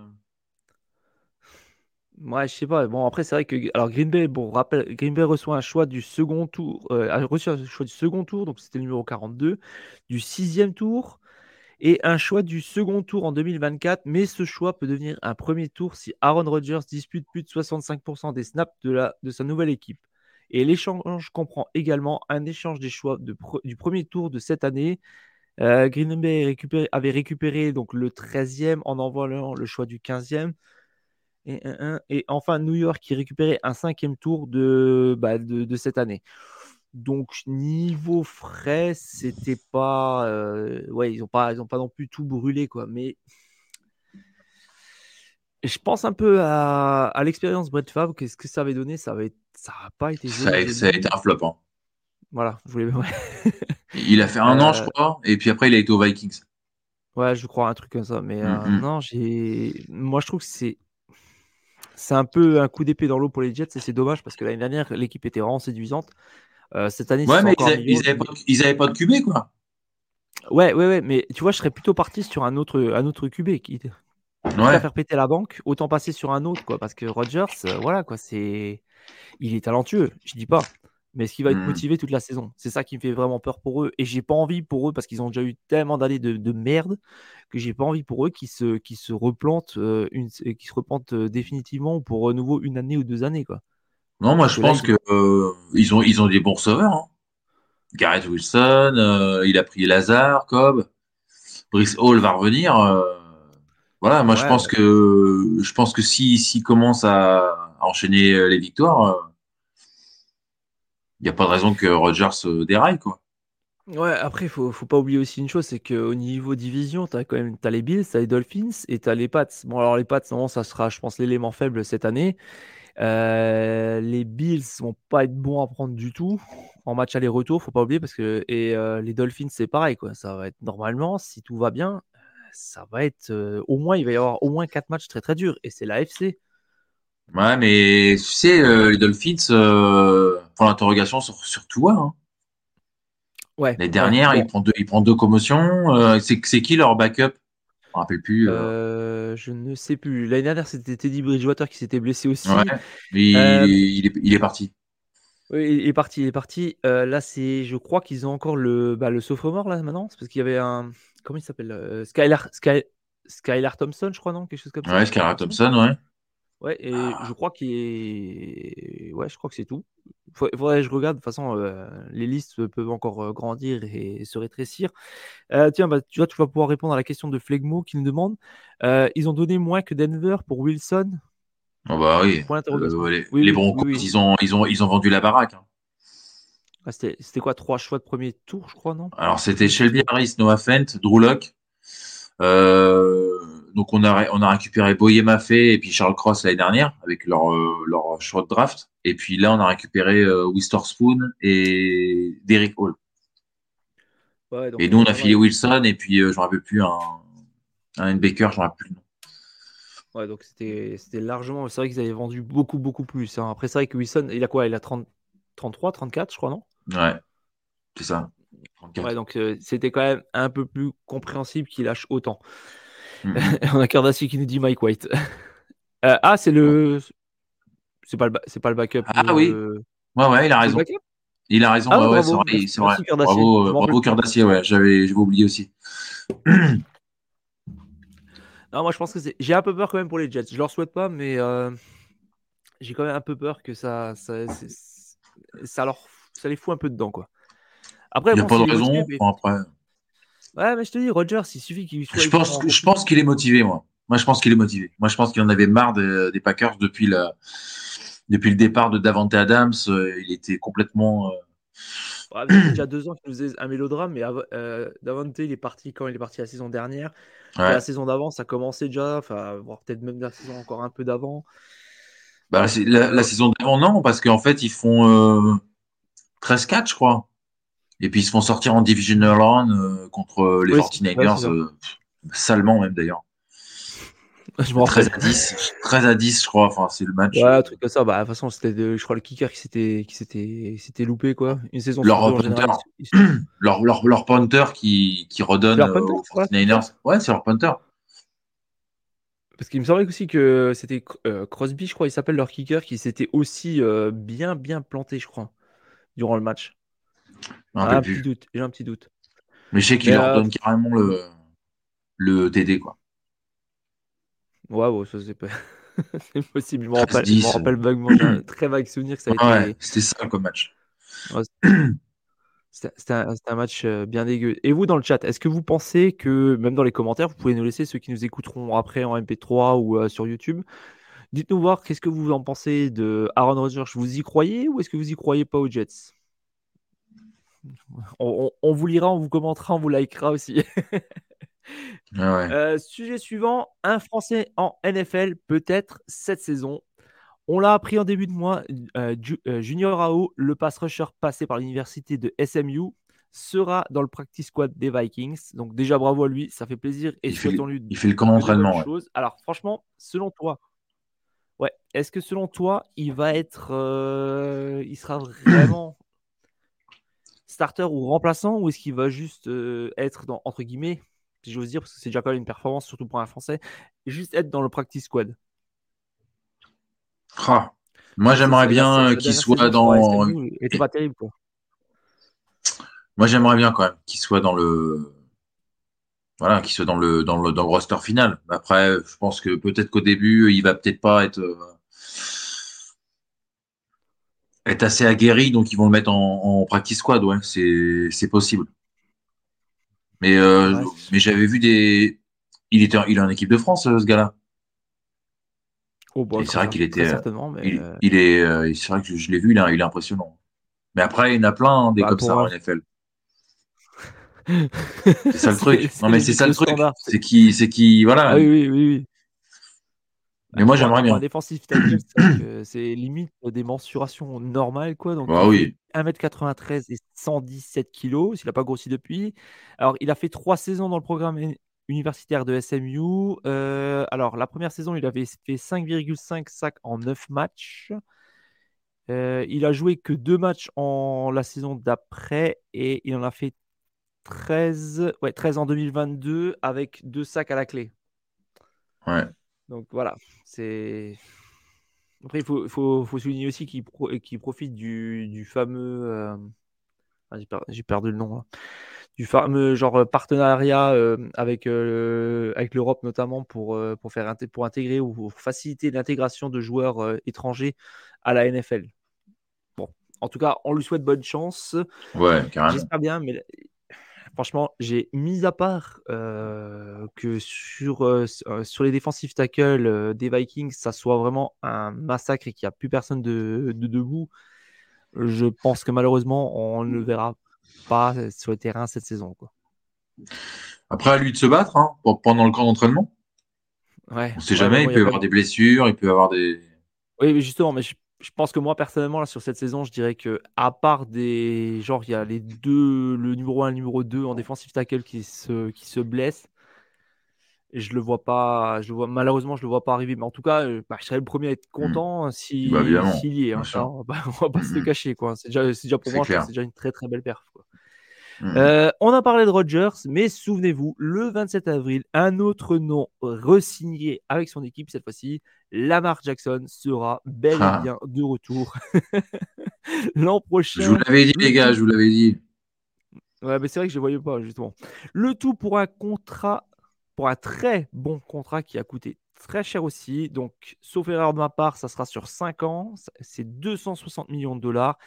Ouais, je sais pas. Bon, après, c'est vrai que alors Green Bay, bon, rappel, Green Bay reçoit un choix du second tour, a reçu un choix du second tour, donc c'était le numéro 42, du sixième tour, et un choix du second tour en 2024, mais ce choix peut devenir un premier tour si Aaron Rodgers dispute plus de 65% des snaps de, sa nouvelle équipe. Et l'échange comprend également un échange des choix du premier tour de cette année. Euh, Green Bay avait récupéré donc le 13e en envoyant le choix du 15e. Et, enfin, New York qui récupérait un cinquième tour de, bah, de cette année. Donc niveau frais, c'était pas, euh, ouais, ils ont pas, ils ont pas non plus tout brûlé quoi. Mais je pense un peu à, l'expérience Brett Favre. Qu'est-ce que ça avait donné? Ça n'a ça pas été ça, a, été un flop. Hein. Voilà, je voulais. il a fait un an, je euh, crois, et puis après, il a été aux Vikings. Ouais, je crois un truc comme ça. Mais euh, mm-hmm. non, j'ai. Moi, je trouve que c'est. C'est un peu un coup d'épée dans l'eau pour les Jets et c'est dommage parce que l'année dernière, l'équipe était vraiment séduisante. Euh, cette année, ouais, mais ils, n'avaient pas, pas, de QB, quoi. Ouais, ouais, ouais, mais tu vois, je serais plutôt parti sur un autre, un autre QB qui, ouais. faire péter la banque, autant passer sur un autre, quoi. Parce que Rogers, euh, voilà, quoi, c'est. Il est talentueux, je dis pas. Mais est-ce qu'il va être hmm. motivé toute la saison C'est ça qui me fait vraiment peur pour eux. Et j'ai pas envie pour eux, parce qu'ils ont déjà eu tellement d'années de, merde, que j'ai pas envie pour eux qu'ils se, se replantent, euh, une, qui se replantent euh, définitivement pour nouveau une année ou deux années, quoi. Non, moi je pense que ils ont ils ont des bons receveurs. Hein. Gareth Wilson, il a pris Lazare, Cobb, Brice Hall va revenir. Voilà, moi je pense que je pense que si s'il commence à, enchaîner euh, les victoires, il euh, n'y a pas de raison que Rogers se déraille quoi. Ouais, après, il faut, faut pas oublier aussi une chose, c'est qu'au niveau division, tu as quand même as les Bills, tu as les Dolphins et tu as les Pats. Bon, alors les Pats, non, ça sera, je pense, l'élément faible cette année. Euh, les Bills vont pas être bons à prendre du tout en match aller-retour, faut pas oublier, parce que et les Dolphins, c'est pareil, quoi. Ça va être normalement, si tout va bien, ça va être au moins, il va y avoir au moins quatre matchs très très durs et c'est l'AFC. Ouais, mais tu sais, les Dolphins euh, font l'interrogation sur, sur toi. Hein. Ouais. Les dernières, ils, prennent deux, ils prennent deux commotions. c'est qui leur backup? Je me rappelle plus. je ne sais plus. L'année dernière, c'était Teddy Bridgewater qui s'était blessé aussi. Ouais, il, il, est, il est parti. Oui, il est parti, il est parti. là, c'est, je crois qu'ils ont encore le, bah, le sophomore là maintenant, c'est parce qu'il y avait un, comment il s'appelle euh, Skylar, Skylar Thompson, je crois, non? Quelque chose comme ça. Ouais, Skylar Thompson, ouais. Ouais, et ah. je crois qu'il est. Ouais, je crois que c'est tout. Il faudrait que je regarde. De toute façon, euh, les listes peuvent encore euh, grandir et, se rétrécir. tiens, bah, tu vois, tu vas pouvoir répondre à la question de Flegmo qui nous demande ils ont donné moins que Denver pour Wilson? Oh bah oui. les, Broncos, Ils, ont, ils, ont, ils ont vendu la baraque. Hein. Ah, c'était quoi Trois choix de premier tour, je crois, non? Alors, c'était Shelby Harris, Noah Fent, Drew Locke. Euh, donc, on a, on a récupéré Boyer Maffé et puis Charles Cross l'année dernière avec leur, euh, leur choix de draft. Et puis là, on a récupéré euh, Spoon et Derek Hall. et nous, on a filé Wilson et puis, euh, je ne rappelle plus, un, un Baker, je ne rappelle plus. Ouais, donc c'était largement. C'est vrai qu'ils avaient vendu beaucoup, beaucoup plus. Hein. Après, c'est vrai que Wilson, il a quoi? Il a 30, 33, 34, je crois, non? Ouais, c'est ça. Ouais, donc euh, c'était quand même un peu plus compréhensible qu'il lâche autant. Mm On a Cardassi qui nous dit Mike White. Euh, ah, c'est le. C'est pas, le c'est pas le backup. Ah oui. Ouais, ouais, il a raison. Il a raison, ah, ouais, c'est vrai. C'est vrai. Bravo, euh, bravo Cardassi, ouais, j'avais oublié aussi. non, moi je pense que c'est. J'ai un peu peur quand même pour les Jets. Je leur souhaite pas, mais j'ai quand même un peu peur que ça, ça ça, leur, ça les fout un peu dedans, quoi. Après, il n'y a pas de raison. après... Ouais, mais je te dis, Rogers, il suffit qu'il soit. Je pense, je pense qu'il est motivé, moi. Moi, je pense qu'il est motivé. Moi, je pense qu'il en avait marre des, Packers depuis, la, depuis le départ de Davante Adams. Euh, il était complètement. Euh... Ouais, déjà deux ans qu'il faisait un mélodrame, mais euh, Davante, il est parti quand il est parti la saison dernière. La saison d'avant, ça commençait déjà, enfin, voire peut-être même la saison encore un peu d'avant. Bah, la, la, saison d'avant, non, parce qu'en fait, ils font euh, 13-4, je crois. Et puis, ils se font sortir en Divisional Round euh, contre les 49ers, euh, salement même d'ailleurs. 13 à 10, 13 à 10, je crois. Enfin, c'est le match. Ouais, un truc comme ça. Bah, de toute façon, c'était, je crois, le kicker qui s'était, qui s'était, s'était loupé, quoi. Une saison. Leur punter, leur, leur, leur, punter qui, qui redonne aux 49ers. Ouais, c'est leur punter. Parce qu'il me semblait aussi que c'était euh, Crosby, je crois, il s'appelle leur kicker, qui s'était aussi euh, bien, bien planté, je crois, durant le match. Ah, un petit doute, j'ai un petit doute. Mais je sais qu'il leur euh, donne carrément le, le TD, quoi. Ouais, ouais, ça c'est pas. c'est possible. Je me rappelle, je me rappelle vaguement, j'ai un très vague souvenir que ça a été. C'était ça comme match. C'était un, match euh, bien dégueu. Et vous, dans le chat, est-ce que vous pensez que, même dans les commentaires, vous pouvez nous laisser ceux qui nous écouteront après en MP3 ou euh, sur YouTube Dites-nous voir qu'est-ce que vous en pensez de Aaron Rodgers? Vous y croyez ou est-ce que vous y croyez pas aux Jets? On, vous lira, on vous commentera, on vous likera aussi. Euh, sujet suivant, un Français en NFL peut-être cette saison. On l'a appris en début de mois, euh, euh, Junior Ao, le pass rusher passé par l'université de SMU, sera dans le practice squad des Vikings. Donc déjà bravo à lui, ça fait plaisir et il fait, lui il fait le camp d'entraînement. Alors franchement, selon toi, ouais, est-ce que selon toi, il va être, il sera vraiment starter ou remplaçant ou est-ce qu'il va juste être dans entre guillemets si j'ose dire, parce que c'est déjà pas une performance, surtout pour un Français, juste être dans le practice squad? Ah, moi, j'aimerais bien qu'il soit dans. Et pas terrible, quoi. Moi, j'aimerais bien quand même qu'il soit dans le. Voilà, qu'il soit dans le, dans, le, dans le roster final. Après, je pense que peut-être qu'au début, il va peut-être pas être. Euh, être assez aguerri, donc ils vont le mettre en, en practice squad, ouais, c'est possible. Mais, euh, mais j'avais vu des. Il était, il est en équipe de France, ce gars-là. Oh, bah, c'est vrai qu'il était. Certainement, mais il, euh, il, est. Euh, c'est vrai que je, l'ai vu, il est, il est, impressionnant. Mais après, il y en a plein hein, des bah, comme ça en NFL. c'est ça le truc. Non, mais c'est ça le truc. C'est qui, c'est qui, voilà. Ah oui, oui, oui. oui. Mais moi, j'aimerais bien. Un défensif c'est limite des mensurations normales, quoi. Donc, bah oui. 1m93 et 117 kg, s'il n'a pas grossi depuis. Alors, il a fait trois saisons dans le programme universitaire de SMU. Euh, alors, la première saison, il avait fait 5,5 sacs en 9 matchs. Euh, il a joué que deux matchs en la saison d'après et il en a fait 13, ouais, 13 en 2022 avec deux sacs à la clé. Ouais. Donc voilà, c'est. Après, il faut, faut, faut, souligner aussi qu'il profite du, du fameux. Euh, ah, j'ai perdu le nom. Hein. Du fameux genre partenariat euh, avec, euh, avec l'Europe, notamment pour, pour, faire, pour intégrer ou pour faciliter l'intégration de joueurs étrangers à la NFL. Bon, en tout cas, on lui souhaite bonne chance. Ouais, carrément. J'espère bien, mais franchement, j'ai mis à part euh, que sur, euh, euh, sur les défensifs tackles des Vikings, ça soit vraiment un massacre et qu'il n'y a plus personne de, debout. Je pense que malheureusement, on ne le verra pas sur le terrain cette saison. Quoi. Après, à lui de se battre hein, pendant le camp d'entraînement. Ouais. On ne sait jamais, il peut y avoir des blessures, il peut avoir des. Oui, mais justement, mais je je pense que moi personnellement là sur cette saison, je dirais que à part des genre il y a les deux le numéro 1 et le numéro 2 en défensive tackle qui se qui se blessent et je le vois pas je le vois malheureusement je le vois pas arriver mais en tout cas euh, bah, je serais le premier à être mmh. content si bah, s'il y est hein, on, va, va pas se le mmh. cacher quoi c'est déjà, déjà pour moi c'est déjà une très très belle perf quoi. Mmh. Euh, on a parlé de Rodgers, mais souvenez-vous, le 27 avril, un autre nom resigné avec son équipe cette fois-ci, Lamar Jackson sera bel et ah. bien de retour l'an prochain. Je vous l'avais dit, les gars, je vous l'avais dit. Ouais, mais c'est vrai que je ne voyais pas, justement. Le tout pour un contrat, pour un très bon contrat qui a coûté très cher aussi. Donc, sauf erreur de ma part, ça sera sur 5 ans. C'est 260 millions de dollars.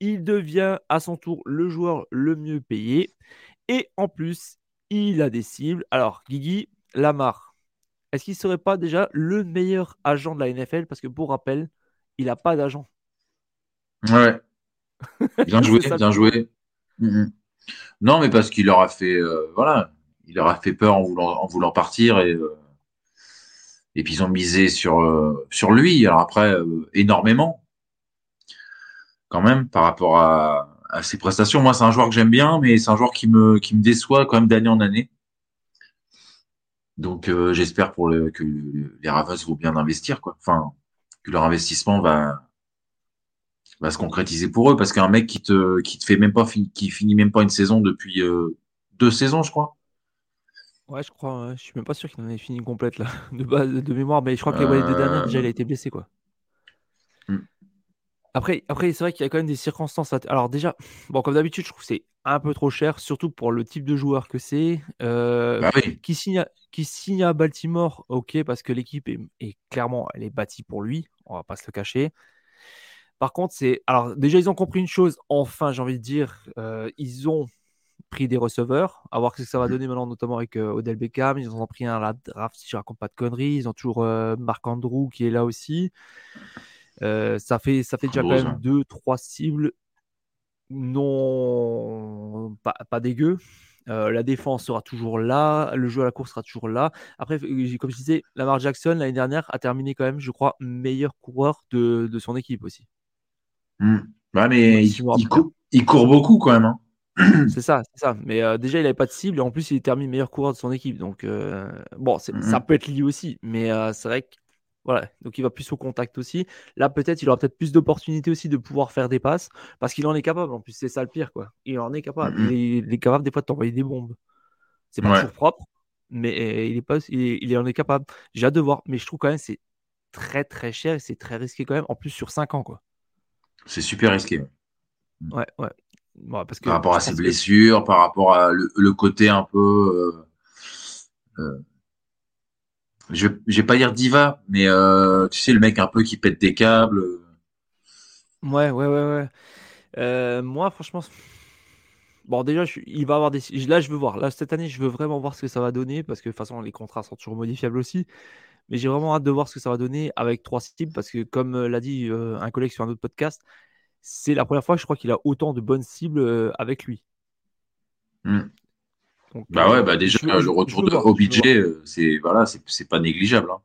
Il devient à son tour le joueur le mieux payé. Et en plus, il a des cibles. Alors, Guigui, Lamar, est-ce qu'il ne serait pas déjà le meilleur agent de la NFL Parce que pour rappel, il n'a pas d'agent. Ouais. Bien joué, bien joué. Mm-hmm. Non, mais parce qu'il leur a fait, euh, voilà, il leur a fait peur en voulant, en voulant partir et, euh, et puis ils ont misé sur, euh, sur lui. Alors après, énormément quand même par rapport à, ses prestations. Moi, c'est un joueur que j'aime bien, mais c'est un joueur qui me, qui me déçoit quand même d'année en année. Donc, euh, j'espère pour le, que les Ravens vont bien investir, quoi. Enfin, que leur investissement va, va se concrétiser pour eux, parce qu'un mec qui te, qui te fait même pas, qui finit même pas une saison depuis euh, deux saisons, je crois. Ouais, je crois. Je suis même pas sûr qu'il en ait fini complète là, de base, de mémoire, mais je crois que les deux dernières déjà, il a été blessé, quoi. Après, après c'est vrai qu'il y a quand même des circonstances. Alors déjà, bon, comme d'habitude, je trouve que c'est un peu trop cher, surtout pour le type de joueur que c'est. Euh, bah qui, signe à, qui signe à Baltimore, ok, parce que l'équipe est, clairement, elle est bâtie pour lui. On va pas se le cacher. Par contre, c'est alors déjà ils ont compris une chose. Enfin, j'ai envie de dire, euh, ils ont pris des receveurs. À voir ce que ça va mmh. donner maintenant, notamment avec euh, Odell Beckham. Ils en ont pris un à la draft, si je raconte pas de conneries. Ils ont toujours Marc Andrew qui est là aussi. Euh, ça fait, ça fait déjà quand même hein. deux, trois cibles non pas, pas dégueu. la défense sera toujours là, le jeu à la course sera toujours là. Après, comme je disais, Lamar Jackson l'année dernière a terminé quand même, je crois, meilleur coureur de, son équipe aussi. Hmm. mais il, court, beaucoup quand même. Hein. C'est ça, c'est ça. Mais déjà, il n'avait pas de cible et en plus, il termine meilleur coureur de son équipe. Donc, bon, ça hmm. peut être lié aussi. Mais c'est vrai que voilà, donc il va plus au contact aussi. Là, peut-être, il aura peut-être plus d'opportunités aussi de pouvoir faire des passes parce qu'il en est capable. En plus, c'est ça le pire, quoi. Il en est capable. il, est, capable des fois de t'envoyer des bombes. C'est pas toujours propre, mais il est pas, il, en est capable. J'ai hâte de voir, mais je trouve quand même c'est très très cher et c'est très risqué quand même. En plus sur 5 ans, quoi. C'est super risqué. Ouais, ouais. parce que, par rapport à ses blessures, par rapport à le, côté un peu. Euh, euh, je, je vais pas dire diva, mais euh, tu sais, le mec un peu qui pète des câbles. Ouais, ouais, ouais, ouais. Euh, moi, franchement, bon, déjà, il va avoir des. Là, je veux voir. Là, cette année, je veux vraiment voir ce que ça va donner parce que de toute façon, les contrats sont toujours modifiables aussi. Mais j'ai vraiment hâte de voir ce que ça va donner avec trois cibles parce que, comme euh, l'a dit un collègue sur un autre podcast, c'est la première fois que je crois qu'il a autant de bonnes cibles avec lui. Bah ouais, euh, bah déjà, le retour de OBJ, euh, c'est voilà, c'est pas négligeable. Hein.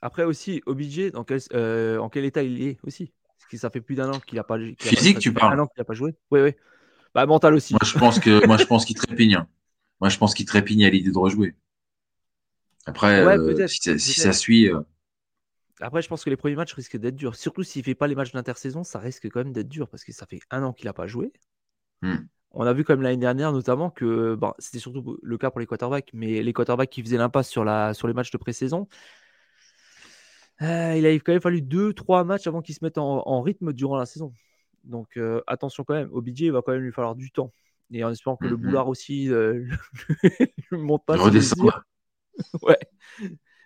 Après aussi, OBJ, dans quel, euh, en quel état il est aussi? Parce que ça fait plus d'un an qu'il a pas Physique, tu parles? Un an qu'il a pas joué. Oui, oui. Bah mental aussi. Moi, je pense que moi, je pense qu'il trépigne. Hein. Moi, je pense qu'il trépigne à l'idée de rejouer. Après, si, ça, suit. Après, je pense que les premiers matchs risquent d'être durs. Surtout s'il fait pas les matchs d'intersaison, ça risque quand même d'être dur parce que ça fait un an qu'il a pas joué. Hmm. On a vu comme l'année dernière notamment que bon, c'était surtout le cas pour les quarterbacks, mais les quarterbacks qui faisaient l'impasse sur, la, sur les matchs de pré-saison, euh, il a quand même fallu 2-3 matchs avant qu'ils se mettent en, rythme durant la saison. Donc euh, attention quand même, au budget, il va quand même lui falloir du temps. Et en espérant que le mm-hmm. boulard aussi euh, ne monte pas. Redescend. ouais.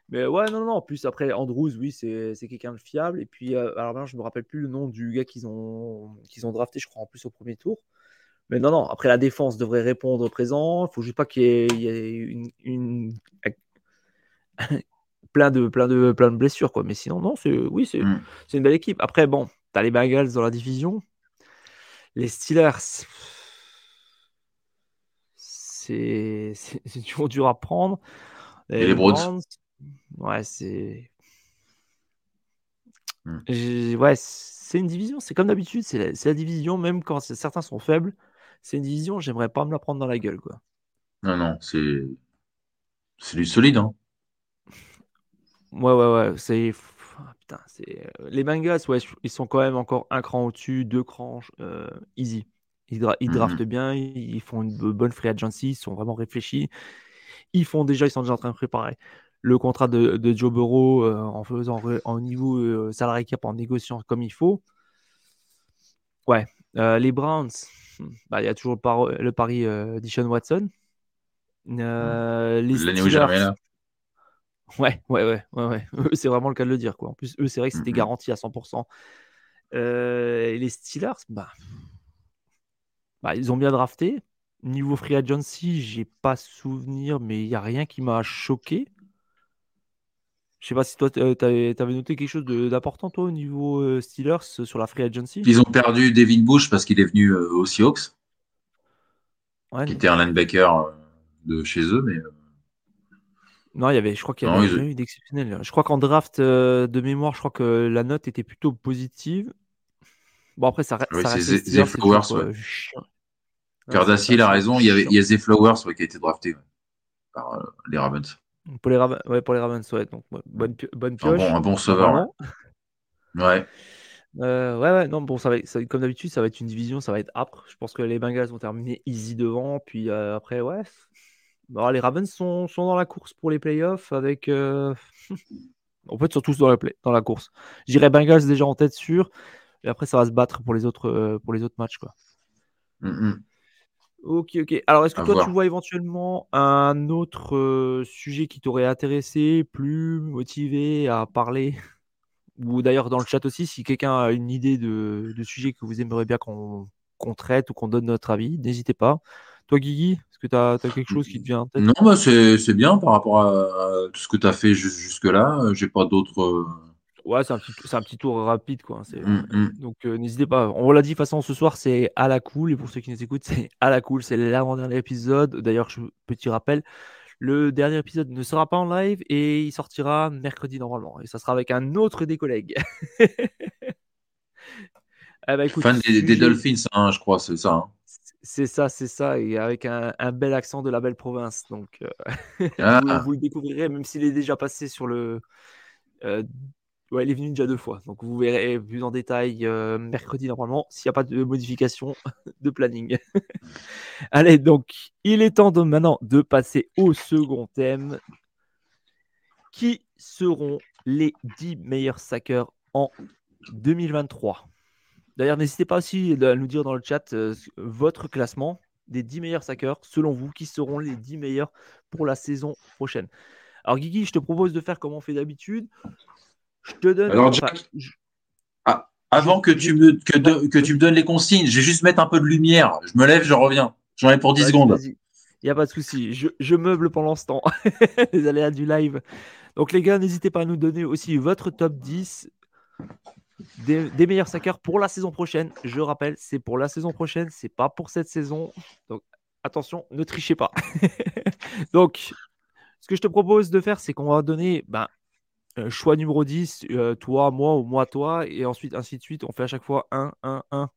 Mais ouais, non, non, en plus, après, Andrews, oui, c'est quelqu'un de fiable. Et puis, alors maintenant, je me rappelle plus le nom du gars qu'ils ont, qu'ils ont drafté, je crois, en plus au premier tour. Mais non, non, après la défense devrait répondre présent. Il ne faut juste pas qu'il y ait, une, plein, de, plein, de, plein de blessures. Quoi. Mais sinon, non, c'est, oui, c'est, mm. c'est une belle équipe. Après, bon, tu as les Bengals dans la division. Les Steelers, c'est, c'est, toujours dur à prendre. Et les Browns? Ouais, c'est. Mm. Ouais, c'est une division. C'est comme d'habitude, c'est la, c'est la division, même quand certains sont faibles c'est une division, j'aimerais pas me la prendre dans la gueule. Quoi. Non, non, c'est c'est du solide. Hein. Ouais, ouais, ouais. C'est. Putain, c'est... Euh, les Bengals, ouais, ils sont quand même encore un cran au-dessus, deux crans euh, easy. Ils, ils mm-hmm. draftent bien, ils font une bonne free agency, ils sont vraiment réfléchis. Ils font déjà, ils sont déjà en train de préparer le contrat de, de Joe Burrow euh, en faisant en niveau salarié cap en négociant comme il faut. Ouais, les Browns, bah, il y a toujours le, pari euh, Watson. Euh, les Steelers... Ouais, ouais, ouais, ouais, c'est vraiment le cas de le dire. Quoi. En plus, eux, c'est vrai que c'était garanti à 100%. Euh, les Steelers, bah, bah, ils ont bien drafté. Niveau free agency, j'ai pas souvenir, mais il n'y a rien qui m'a choqué. Je sais pas si toi, tu avais, noté quelque chose d'important, toi, au niveau euh, Steelers sur la free agency? Ils ont perdu Devin Bush parce qu'il est venu euh, aux Seahawks, qui était un linebacker euh, de chez eux, mais. Non, il y avait, je crois qu'il y avait rien eu d'exceptionnel. Je crois qu'en draft de mémoire, je crois que la note était plutôt positive. Bon, après, ça, oui, ça reste. Flowers. Ouais. Cardassi, il a raison. Il y, avait, il y a The Flowers qui a été drafté par les Ravens. Pour les, ouais, pour les Ravens, ouais. Donc, bonne, bonne pioche. Un bon, un bon sauveur. Ouais. Euh, ouais, ouais, non, bon, ça va, comme d'habitude, ça va être une division, ça va être âpre. Je pense que les Bengals vont terminer easy devant. Puis euh, après, ouais. Bon, les Ravens sont, sont, dans la course pour les playoffs avec. Euh... en fait, ils sont tous dans la, dans la course. J'irai Bengals déjà en tête sûre. Et après, ça va se battre pour les autres, pour les autres matchs. Quoi. Mm -hmm. Ok, ok. Alors, est-ce que toi, tu vois éventuellement un autre euh, sujet qui t'aurait intéressé, plus motivé à parler? Ou d'ailleurs, dans le chat aussi, si quelqu'un a une idée de, sujet que vous aimeriez bien qu'on traite ou qu'on donne notre avis, n'hésitez pas. Toi, Guigui, est-ce que tu as, quelque chose qui te vient Non, bah, c'est bien par rapport à, tout ce que tu as fait jusque-là. J'ai pas d'autres. Ouais, c'est un, petit, un petit tour rapide. quoi. Mmh, mmh. Donc n'hésitez pas. On l'a dit, de toute façon, ce soir, c'est à la cool. Et pour ceux qui nous écoutent, c'est à la cool. C'est l'avant-dernier épisode. D'ailleurs, petit rappel, le dernier épisode ne sera pas en live et il sortira mercredi normalement. Et ça sera avec un autre des collègues. ah bah, Fan des, Dolphins, hein, je crois, c'est ça. Hein. C'est ça, c'est ça, et avec un, bel accent de la belle province. Donc, ah. vous, vous, le découvrirez, même s'il est déjà passé sur le, euh, ouais, il est venu déjà deux fois. Donc vous verrez plus en détail euh, mercredi normalement, s'il n'y a pas de modification de planning. Allez, donc il est temps maintenant de passer au second thème. Qui seront les 10 meilleurs sackers en 2023 D'ailleurs, n'hésitez pas aussi à nous dire dans le chat euh, votre classement des 10 meilleurs sackers, selon vous, qui seront les 10 meilleurs pour la saison prochaine? Alors, Guigui, je te propose de faire comme on fait d'habitude. Je te donne. Alors, ah, avant que tu, me, que, tu me donnes les consignes, je vais juste mettre un peu de lumière. Je me lève, je reviens. J'en ai pour 10 secondes. Il n'y a pas de souci. Je, meuble pendant ce temps. les aléas du live. Donc, les gars, n'hésitez pas à nous donner aussi votre top 10 des, des, meilleurs sackers pour la saison prochaine. Je rappelle, c'est pour la saison prochaine, c'est pas pour cette saison. Donc, attention, ne trichez pas. Donc, ce que je te propose de faire, c'est qu'on va donner ben, euh, choix numéro 10, euh, toi, moi ou moi, toi, et ensuite ainsi de suite. On fait à chaque fois 1, 1, 1.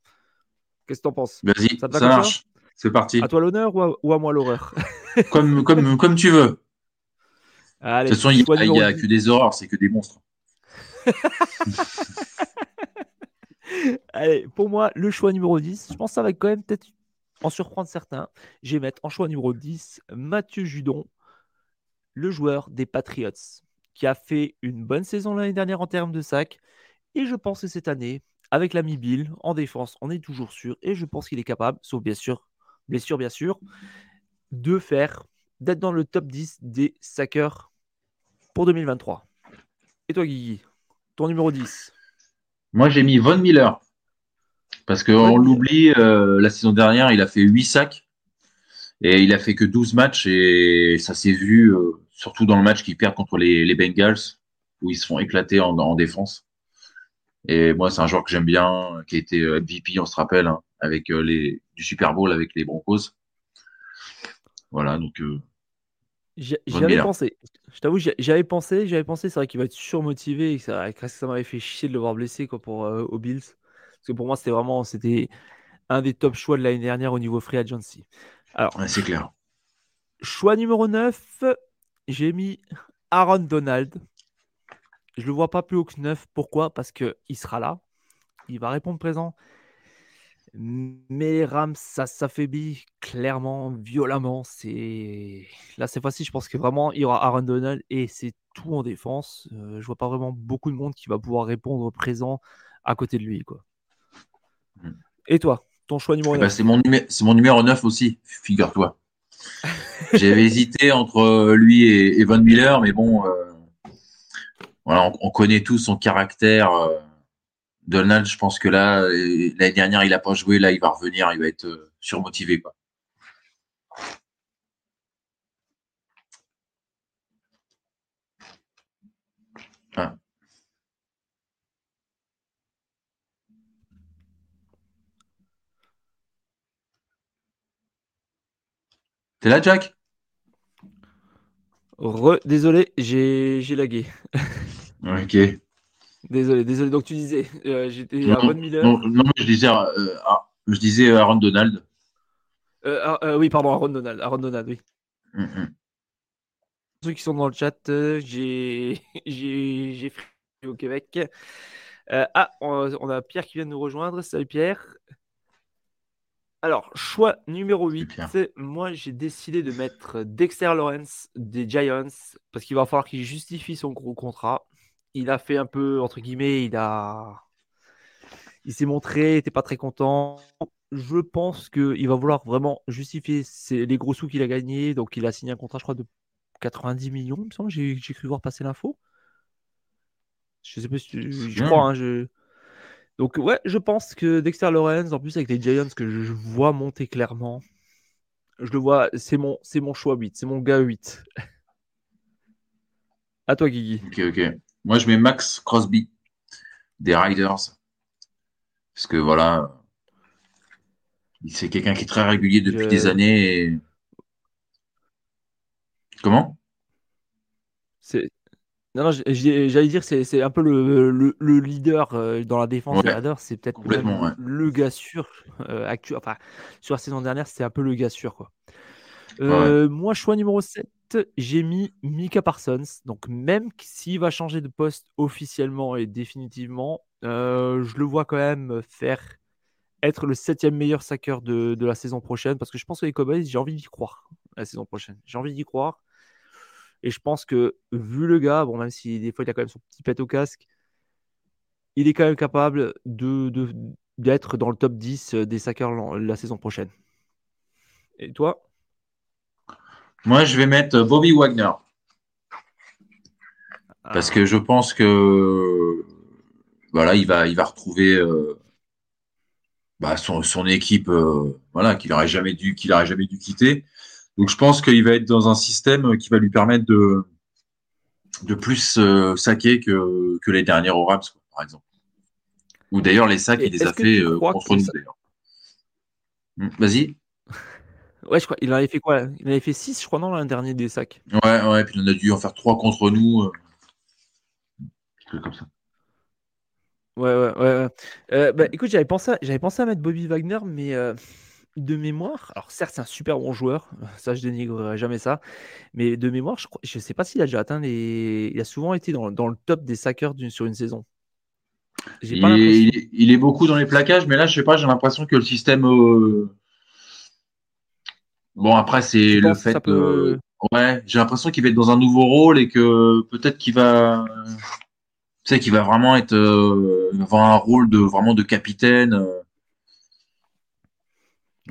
Qu'est-ce que tu en penses? Vas-y, ça, marche. C'est parti. À toi l'honneur ou, à moi l'horreur? Comme, comme, comme tu veux. de toute façon, il n'y a, que des horreurs, c'est que des monstres. Allez, pour moi, le choix numéro 10, je pense que ça va quand même peut-être en surprendre certains. Je vais mettre en choix numéro 10 Mathieu Judon, le joueur des Patriots, qui a fait une bonne saison l'année dernière en termes de sacs. Et je pense que cette année, avec l'ami Bill, en défense, on est toujours sûr. Et je pense qu'il est capable, sauf bien sûr, blessure bien sûr, de faire, d'être dans le top 10 des sackers pour 2023. Et toi, Guigui, ton numéro 10 Moi, j'ai mis Von Miller. Parce qu'on l'oublie, euh, la saison dernière, il a fait 8 sacs. Et il a fait que 12 matchs et ça s'est vu euh, surtout dans le match qu'ils perdent contre les, Bengals, où ils se font éclater en, défense. Et moi, c'est un joueur que j'aime bien, qui a été euh, MVP, on se rappelle, hein, avec euh, les, du Super Bowl avec les Broncos. Voilà, donc. Euh, j'avais pensé. Je t'avoue, j'avais pensé, j'avais pensé, c'est vrai qu'il va être surmotivé et que ça, ça m'avait fait chier de le voir blessé quoi, pour, aux Bills. Parce que pour moi, c'était vraiment c'était un des top choix de l'année dernière au niveau free agency. Alors, c'est clair. Choix numéro 9, j'ai mis Aaron Donald. Je le vois pas plus haut que 9. Pourquoi? Parce qu'il sera là. Il va répondre présent. Mais les Rams, ça s'affaiblit clairement, violemment. C'est Là, cette fois-ci, je pense que vraiment, il y aura Aaron Donald et c'est tout en défense. Euh, je vois pas vraiment beaucoup de monde qui va pouvoir répondre présent à côté de lui. Quoi. Hmm. Et toi, ton choix numéro 9 eh ben, C'est mon, mon numéro 9 aussi, figure-toi. J'avais hésité entre lui et, Von Miller, mais bon, euh, voilà, on, connaît tous son caractère. Euh, Donald, je pense que là, euh, l'année dernière, il n'a pas joué, là, il va revenir, il va être surmotivé. Quoi. T'es là, Jack? Désolé, j'ai lagué. ok. Désolé, désolé. Donc tu disais, euh, j'étais à Aaron Miller. Non, non, je disais, euh, ah, je disais Aaron Donald. Euh, ah, oui, pardon, Aaron Donald. Aaron Donald, oui. Mm. Ceux qui sont dans le chat, j'ai au Québec. ah, on, a Pierre qui vient de nous rejoindre. Salut Pierre. Alors, choix numéro 8, moi j'ai décidé de mettre Dexter Lawrence des Giants parce qu'il va falloir qu'il justifie son gros contrat. Il a fait un peu, entre guillemets, il a. Il s'est montré, il n'était pas très content. Je pense qu'il va vouloir vraiment justifier les gros sous qu'il a gagnés. Donc, il a signé un contrat, je crois, de 90 millions, il me semble. J'ai cru voir passer l'info. Je sais pas si je crois, hein, je. Donc ouais, je pense que Dexter Lawrence, en plus avec les Giants que je vois monter clairement, je le vois, c'est mon, c'est mon choix 8, c'est mon gars 8. à toi Guigui. Ok, ok. Moi je mets Max Crosby des Riders. Parce que voilà, c'est quelqu'un qui est très régulier depuis des années. Et... Comment? Non, non j'allais dire c'est un peu le, le, leader euh, dans la défense des Raiders. C'est peut-être le gars sûr euh, actuel. Enfin, sur la saison dernière, c'était un peu le gars sûr. Quoi. Euh, moi, choix numéro 7, j'ai mis Mika Parsons. Donc, même s'il va changer de poste officiellement et définitivement, je le vois quand même faire être le septième meilleur sacker de, de, la saison prochaine. Parce que je pense que les Cowboys, j'ai envie d'y croire la saison prochaine. J'ai envie d'y croire. Et je pense que, vu le gars, bon, même si des fois il a quand même son petit pet au casque, il est quand même capable de, d'être dans le top 10 des sackers la saison prochaine. Et toi? Moi, je vais mettre Bobby Wagner. Parce que je pense que voilà, il va, il va retrouver euh, bah, son, son, équipe euh, voilà, qu'il n'aurait jamais dû, qu'il aurait jamais dû quitter. Donc je pense qu'il va être dans un système qui va lui permettre de, de plus euh, saquer que, que les dernières au Rams, par exemple. Ou d'ailleurs les sacs, il les a fait euh, contre nous d'ailleurs. Hmm, vas-y. Ouais, je crois. Il avait fait quoi? Il avait fait 6, je crois, non, l'an dernier des sacs. Ouais, ouais, puis il en a dû en faire 3 contre nous. Euh... comme ça. Ouais, ouais, ouais. Euh, bah, écoute, j'avais pensé, à, pensé à mettre Bobby Wagner, mais de mémoire, alors certes, c'est un super bon joueur, ça je dénigrerai jamais ça, mais de mémoire, je ne sais pas s'il a déjà atteint les. Il a souvent été dans, le top des sackers sur une saison. Il, est, beaucoup dans les plaquages, mais là, je sais pas, j'ai l'impression que le système. Euh, bon, après, c'est le fait. que Ouais, j'ai l'impression qu'il va être dans un nouveau rôle et que peut-être qu'il va. Tu sais, qu'il va vraiment être. Euh, avoir un rôle de vraiment de capitaine. Euh,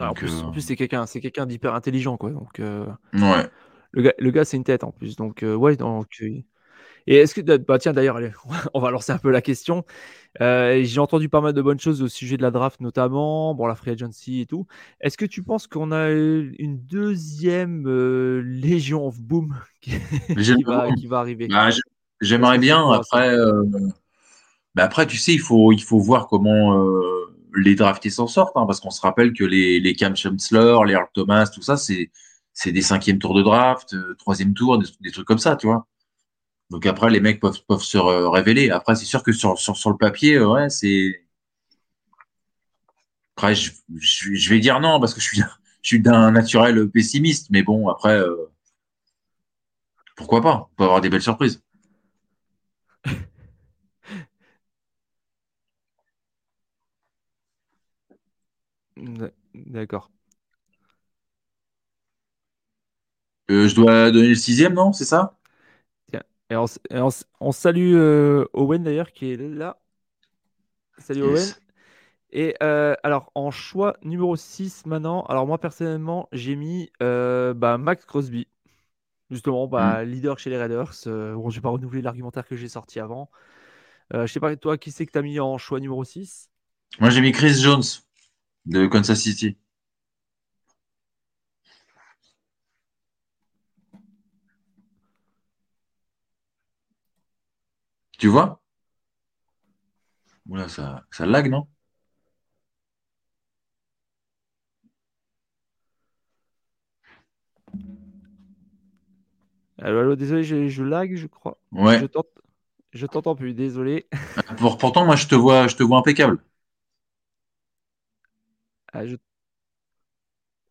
en, plus, euh, plus, c'est quelqu'un, c'est quelqu'un d'hyper intelligent, quoi. Donc, euh, ouais. Le gars, le gars c'est une tête en plus. Donc, euh, ouais. Donc, et est-ce que, bah, tiens, d'ailleurs, on va lancer un peu la question. j'ai entendu pas mal de bonnes choses au sujet de la draft, notamment, bon, la free agency et tout. Est-ce que tu penses qu'on a une deuxième Légion of Boom qui, va, qui va, arriver? Bah, J'aimerais bien. Après, bah, après, tu sais, il faut, il faut voir comment les draftés s'en sortent, hein, parce qu'on se rappelle que les, les Cam Chancellor, les Earl Thomas, tout ça, c'est, des cinquièmes tours de draft, euh, troisième tour, des, trucs comme ça, tu vois. Donc après, les mecs peuvent, se révéler. Après, c'est sûr que sur, le papier, euh, ouais, c'est. Après, je, vais dire non, parce que je suis, je suis d'un naturel pessimiste, mais bon, après, euh, pourquoi pas? On peut avoir des belles surprises. D'accord. Euh, je dois donner le sixième, non C'est ça? Tiens. Et on, salue euh, Owen d'ailleurs qui est là. Salut Owen. Et euh, alors en choix numéro 6 maintenant, alors moi personnellement j'ai mis bah, Max Crosby. Justement, bah, hmm. leader chez les Raiders. bon, je vais pas renouveler l'argumentaire que j'ai sorti avant. je sais pas, toi, qui c'est que tu as mis en choix numéro 6 Moi j'ai mis Chris Jones de Kansas City. Tu vois? Oula, ça, ça lag, non? Allô, désolé, je, lag, je crois. Ouais. Je t'entends plus, désolé. pourtant, moi, je te vois, je te vois impeccable.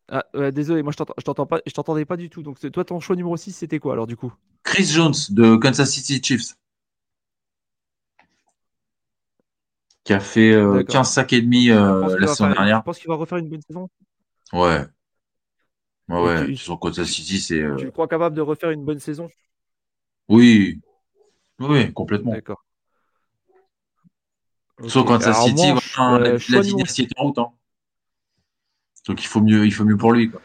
Ah, ah désolé, moi je t'entends pas, je t'entendais pas du tout. Donc toi ton choix numéro 6 c'était quoi alors du coup? Chris Jones de Kansas City Chiefs. Qui a fait 15 euh, sacs et demi euh, la saison dernière. Tu penses qu'il va refaire une bonne saison Ouais. Ouais, ouais. Sur Kansas City, c'est. Euh, tu le crois capable de refaire une bonne saison? Oui. Oui, complètement. D'accord. Sur Kansas City, la, la dynastie est en route. Hein. Donc il faut mieux, il faut mieux pour lui. Quoi.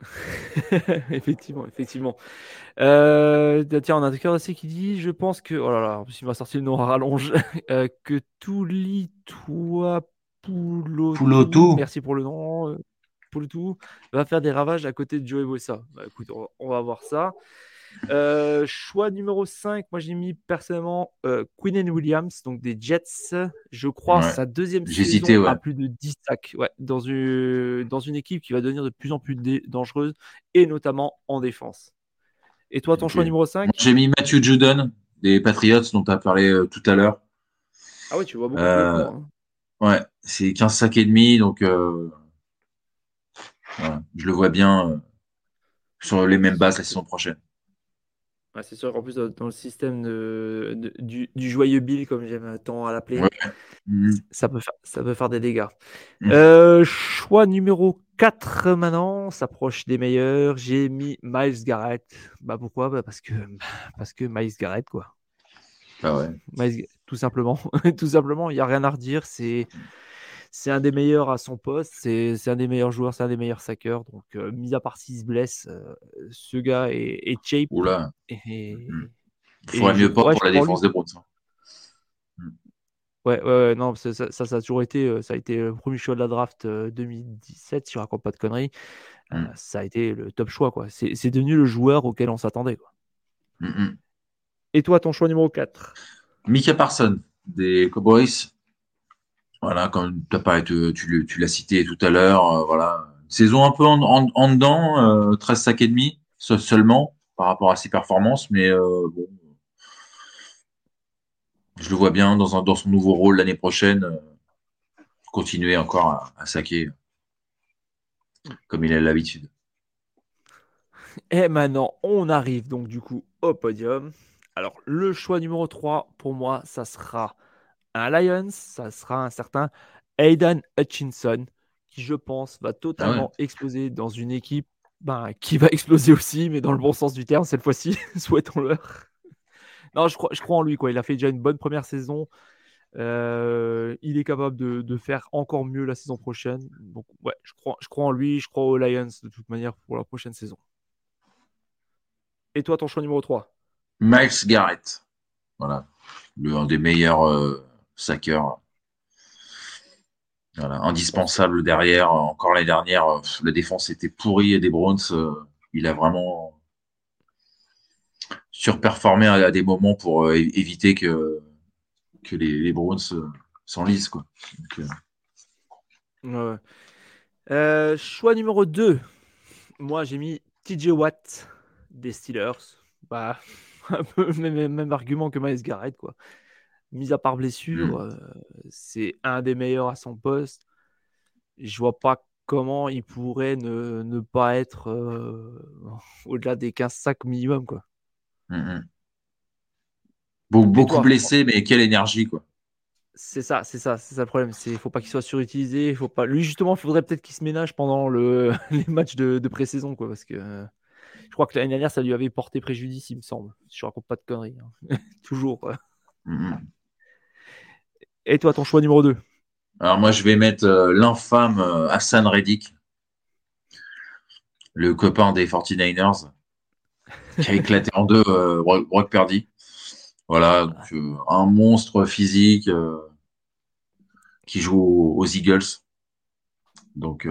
effectivement, effectivement. Euh, tiens, on a un cœur assez qui dit Je pense que. Oh là là, il m'a sorti le nom à rallonge. Euh, que Touli toi Poulotou. Merci pour le nom. Euh, Poulotou va faire des ravages à côté de Joey Bossa. Bah, écoute, on, va voir ça. Euh, choix numéro 5, moi j'ai mis personnellement euh, Quinn Williams, donc des Jets. Je crois sa deuxième saison à plus de 10 sacs ouais, dans, une, dans une équipe qui va devenir de plus en plus dangereuse et notamment en défense. Et toi, ton choix numéro 5 J'ai mis Matthew Judon des Patriots dont tu as parlé euh, tout à l'heure. Ah ouais, tu vois beaucoup. Euh, hein. Ouais, c'est 15 sacs et demi, donc je le vois bien sur les mêmes bases la saison prochaine. C'est sûr qu'en plus, dans le système de, du, joyeux Bill, comme j'aime tant à l'appeler, mhm. ça, peut faire, ça peut faire des dégâts. Mhm. choix numéro 4 maintenant, s'approche des meilleurs. J'ai mis Miles Garrett. Bah pourquoi? Bah parce que parce que Miles Garrett quoi. Ah ouais. tout simplement, tout simplement, il y a rien à redire. C'est c'est un des meilleurs à son poste. C'est un des meilleurs joueurs, c'est un des meilleurs sackers. Donc euh, mis à part s'il se blesse, euh, ce gars est, est. Oula. Et, Il faudrait mieux pas pour la défense des Browns. Hein. Ouais, ouais, non, ça, ça, ça, a toujours été, euh, ça a été le premier choix de la draft 2017, si je raconte pas de conneries. Mmh. ça a été le top choix, quoi. C'est devenu le joueur auquel on s'attendait, quoi. Mmh, mmh. Et toi, ton choix numéro 4 Mika Parson, des Cowboys. Voilà, comme tu, l'as cité tout à l'heure, euh, voilà. Saison un peu en, dedans, 13 euh, sacs et demi seulement par rapport à ses performances, mais euh, bon, je le vois bien dans, son nouveau rôle l'année prochaine, continuer encore à, saquer comme il a l'habitude. Et maintenant, on arrive donc du coup au podium. Alors, le choix numéro 3, pour moi, ça sera un Lions, ça sera un certain Aidan Hutchinson, qui, je pense, va totalement ah exploser dans une équipe ben, qui va exploser aussi, mais dans le bon sens du terme cette fois-ci, souhaitons-le. non, je crois, je crois en lui. Quoi. Il a fait déjà une bonne première saison. Euh, il est capable de, faire encore mieux la saison prochaine. Donc, ouais, je crois, je crois en lui. Je crois aux Lions de toute manière pour la prochaine saison. Et toi, ton choix numéro 3 Miles Garrett. Voilà. Le, un des meilleurs euh, sackers. Voilà. Indispensable derrière. Encore l'année dernière, euh, la défense était pourrie et des Browns. Euh, il a vraiment surperformé à, des moments pour éviter que, les Browns s'enlisent. Quoi. choix numéro 2. Moi, j'ai mis TJ Watt des Steelers. Bah, un peu même, même, argument que Miles Garrett, quoi. Mis à part blessure, mm. euh, c'est un des meilleurs à son poste. Je vois pas comment il pourrait ne, ne pas être euh, au-delà des 15 sacs minimum, quoi. Mm, mm. Beaucoup, blessé, mais quelle énergie, quoi. C'est ça, c'est ça, c'est ça le problème. Il faut pas qu'il soit surutilisé. Faut pas. Lui justement, il faudrait peut-être qu'il se ménage pendant le... les matchs de, de pré-saison, quoi, parce que je crois que l'année dernière, ça lui avait porté préjudice, il me semble. Je raconte pas de conneries. Hein. Toujours. Et toi, ton choix numéro 2 Alors, moi, je vais mettre euh, l'infâme euh, Hassan Reddick, le copain des 49ers, qui a éclaté en deux euh, Brock Purdy. Voilà, un monstre physique qui joue aux, Eagles. Donc,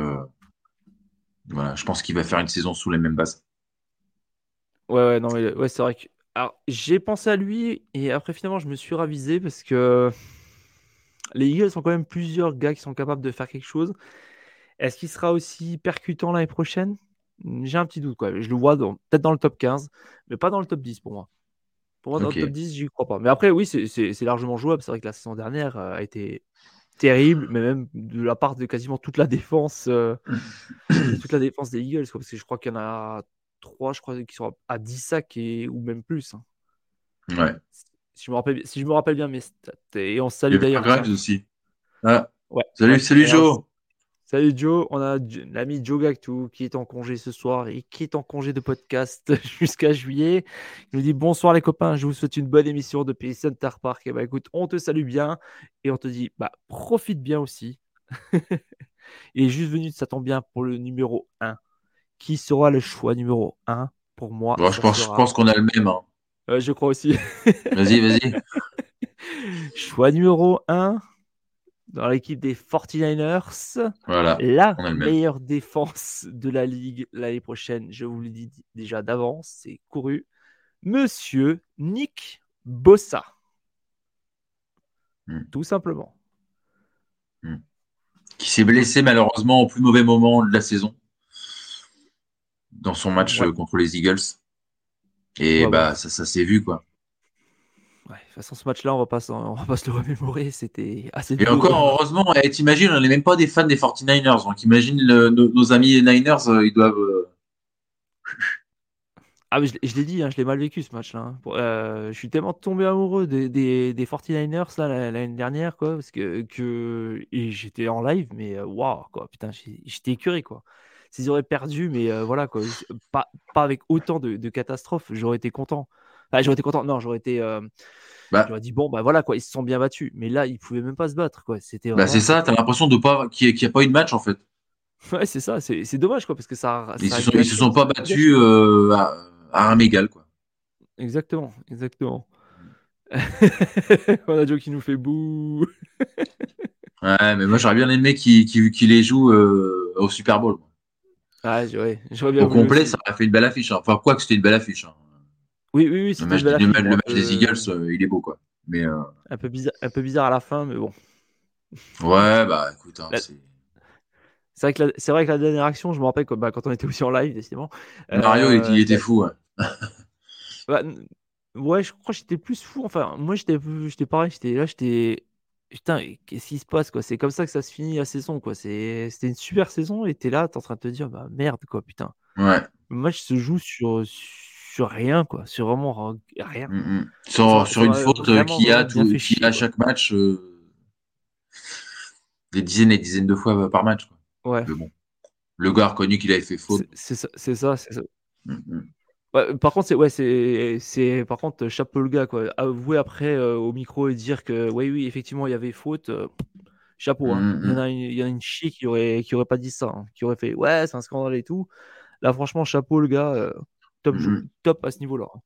voilà, je pense qu'il va faire une saison sous les mêmes bases. Ouais, ouais, non, mais ouais, c'est vrai que. Alors, j'ai pensé à lui et après, finalement, je me suis ravisé parce que les Eagles sont quand même plusieurs gars qui sont capables de faire quelque chose. Est-ce qu'il sera aussi percutant l'année prochaine? J'ai un petit doute, quoi. Je le vois peut-être dans le top 15, mais pas dans le top 10 pour moi. Pour moi, dans le top 10, j'y crois pas. Mais après, oui, c'est largement jouable. C'est vrai que la saison dernière euh, a été terrible, mais même de la part de quasiment toute la défense, euh, toute la défense des Eagles, parce que je crois qu'il y en a 3, je crois, qui sont à 10 sacs et, ou même plus. Hein. Ouais. Si je, me rappelle, si je me rappelle bien mes stats. Et on salue d'ailleurs. aussi. Ah. Ouais. Salut, salut Joe. Salut Joe, on a l'ami Joe Gactou qui est en congé ce soir et qui est en congé de podcast jusqu'à juillet. Il nous dit bonsoir les copains, je vous souhaite une bonne émission depuis Center Park. Et bah écoute, on te salue bien et on te dit bah profite bien aussi. Il est juste venu, ça tombe bien pour le numéro 1 qui sera le choix numéro 1 pour moi? Je, pense, je pense qu'on a le même. Hein. Je crois aussi. vas-y, vas-y. choix numéro 1 dans l'équipe des 49ers. Voilà, la meilleure défense de la ligue l'année prochaine. Je vous le dis déjà d'avance, c'est couru. Monsieur Nick Bossa. Hmm. Tout simplement. Qui s'est blessé malheureusement au plus mauvais moment de la saison dans son match Ouais. euh, contre les Eagles. Et Ouais, bah ouais. ça, ça s'est vu quoi. Ouais, de toute façon, ce match-là, on va pas on va pas se le remémorer. C'était assez. Et encore heureusement, eh, t'imagines, on n'est même pas des fans des 49ers. Donc imagine le- nos, nos amis les Niners, euh, ils doivent. euh, Ah, mais je, l'ai- je l'ai dit, hein, je l'ai mal vécu ce match-là. hein. Euh, je suis tellement tombé amoureux des, des, des 49ers là, la- l'année dernière, quoi, parce que, que j'étais en live, mais waouh, quoi, putain, j'étais écœuré, quoi. S'ils auraient perdu, mais euh, voilà, quoi, c'est- pas, pas avec autant de, de catastrophes, j'aurais été content. Enfin, j'aurais été content, non, j'aurais été. euh, Bah, j'aurais dit, bon, bah voilà, quoi, ils se sont bien battus, mais là, ils pouvaient même pas se battre, quoi. C'était bah c'est ça, t'as l'impression de pas qu'il n'y a, pas eu de match en fait. Ouais, c'est ça, c'est c'est dommage, quoi, parce que ça. Ils ça se sont, ils se sont pas battus euh, à, à un égal quoi. Exactement, exactement. On a Joe qui nous fait bouh. Ouais, mais moi j'aurais bien aimé qu'ils les jouent euh, au Super Bowl. Ah, bien Au complet, ça aurait fait une belle affiche. hein. Enfin, quoi que c'était une belle affiche. hein. Oui, oui, oui, Le match, belle le affiche. match- le des Eagles, euh, il est beau quoi. Mais euh, un, peu bizarre, un peu bizarre à la fin, mais bon. ouais, bah écoute, hein, La- c'est- C'est vrai, que la, c'est vrai que la dernière action, je me rappelle que, bah, quand on était aussi en live, décidément. Mario, euh, il, il était fou. ouais. bah, ouais, je crois que j'étais plus fou. Enfin, moi, j'étais j'étais pareil. J'étais là, j'étais. Putain, qu'est-ce qui se passe, quoi? C'est comme ça que ça se finit la saison, quoi. C'est- C'était une super saison et t'es là, t'es en train de te dire, bah merde, quoi, putain. Ouais. Le match se joue sur, sur rien, quoi. Sur vraiment rien. Mm, mm. Sur, sur une faute euh, qui a, tout, qui chier, a quoi. chaque match euh, des dizaines et des dizaines de fois par match. Quoi. Ouais, Mais bon, le gars a reconnu qu'il avait fait faute. c'est ça, c'est ça, c'est ça. Mm, mm. Ouais, par contre, c'est ouais, c'est c'est par contre chapeau le gars quoi. Avouer après euh, au micro et dire que oui oui effectivement il y avait faute. euh, chapeau hein. Mm, Il y en a une, il y en a une chier qui aurait qui aurait pas dit ça, hein, qui aurait fait ouais c'est un scandale et tout. Là franchement chapeau le gars, euh, top Mhm. top à ce niveau-là. hein.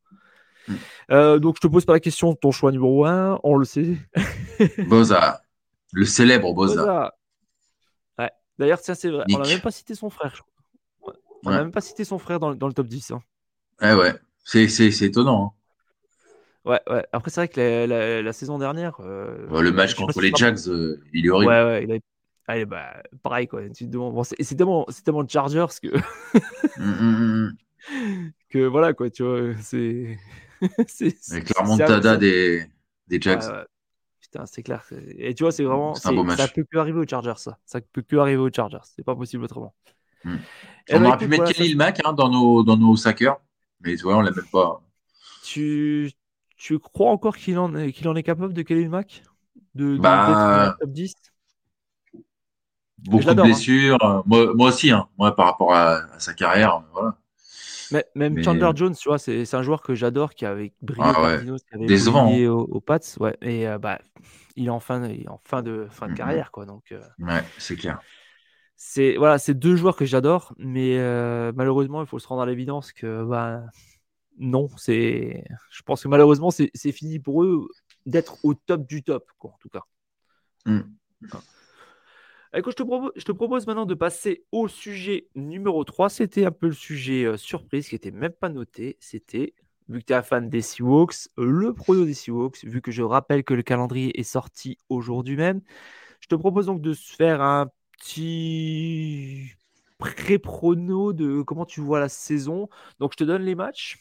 Mhm. Euh, donc je te pose pas la question, ton choix numéro un, on le sait. Boza, le célèbre Boza. Boza. Ouais. D'ailleurs tiens c'est vrai, on n'a Nick. même pas cité son frère. je crois. On n'a Ouais. même pas cité son frère dans, le- dans le top 10. hein. Ouais, ouais. C'est, c'est, c'est étonnant. Ouais, ouais. Après, c'est vrai que la, la- la saison dernière. euh, hein. Ouais, le match je sais pas contre si les tu te rappelles- Jags, euh, il est horrible. Ouais, ouais, il a... Allez, bah, pareil, quoi. Tu te demandes- bon, c'est c'est tellement, c'est tellement Chargers que, Mm, mm, mm. que voilà, quoi, tu vois. C'est. c'est- c'est- Avec la c'est remontada des, des ouais, Jags. ouais. Putain, c'est clair. c'est- Et tu vois, c'est vraiment. C'est un beau match. Ça peut que arriver aux Chargers, ça. Ça peut que arriver aux Chargers. C'est pas possible autrement. Eh On ben, aurait écoute, pu mettre voilà, Khalil Mack hein, dans nos, dans nos sackers. Mais tu vois, on l'a même pas. tu, tu crois encore qu'il en, est- qu'il en est capable de Khalil Mack de, de- Bah, top 10 Beaucoup de hein. blessures. euh, Moi, moi aussi, hein. moi, par rapport à, à sa carrière. Voilà. Mais- Même Mais- Chandler Jones, tu vois, c'est c'est un joueur que j'adore, qui avait brillé Ah ouais. Cardinals, qui avait Décevant, brillé aux, aux Pats, ouais. Et euh, bah, il est en fin, il est en fin de fin de Mhm. carrière, quoi. Donc euh, Ouais, c'est clair. C'est voilà, c'est deux joueurs que j'adore, mais euh, malheureusement, il faut se rendre à l'évidence que bah non, c'est. Je pense que malheureusement, c'est c'est fini pour eux d'être au top du top, quoi, en tout cas. Mm. Écoute, je te, propose, je te propose maintenant de passer au sujet numéro 3. C'était un peu le sujet euh, surprise qui n'était même pas noté. C'était, vu que tu es un fan des Seahawks, le prono des Seahawks, vu que je rappelle que le calendrier est sorti aujourd'hui même. Je te propose donc de se faire un petit pré-prono de comment tu vois la saison. Donc, je te donne les matchs.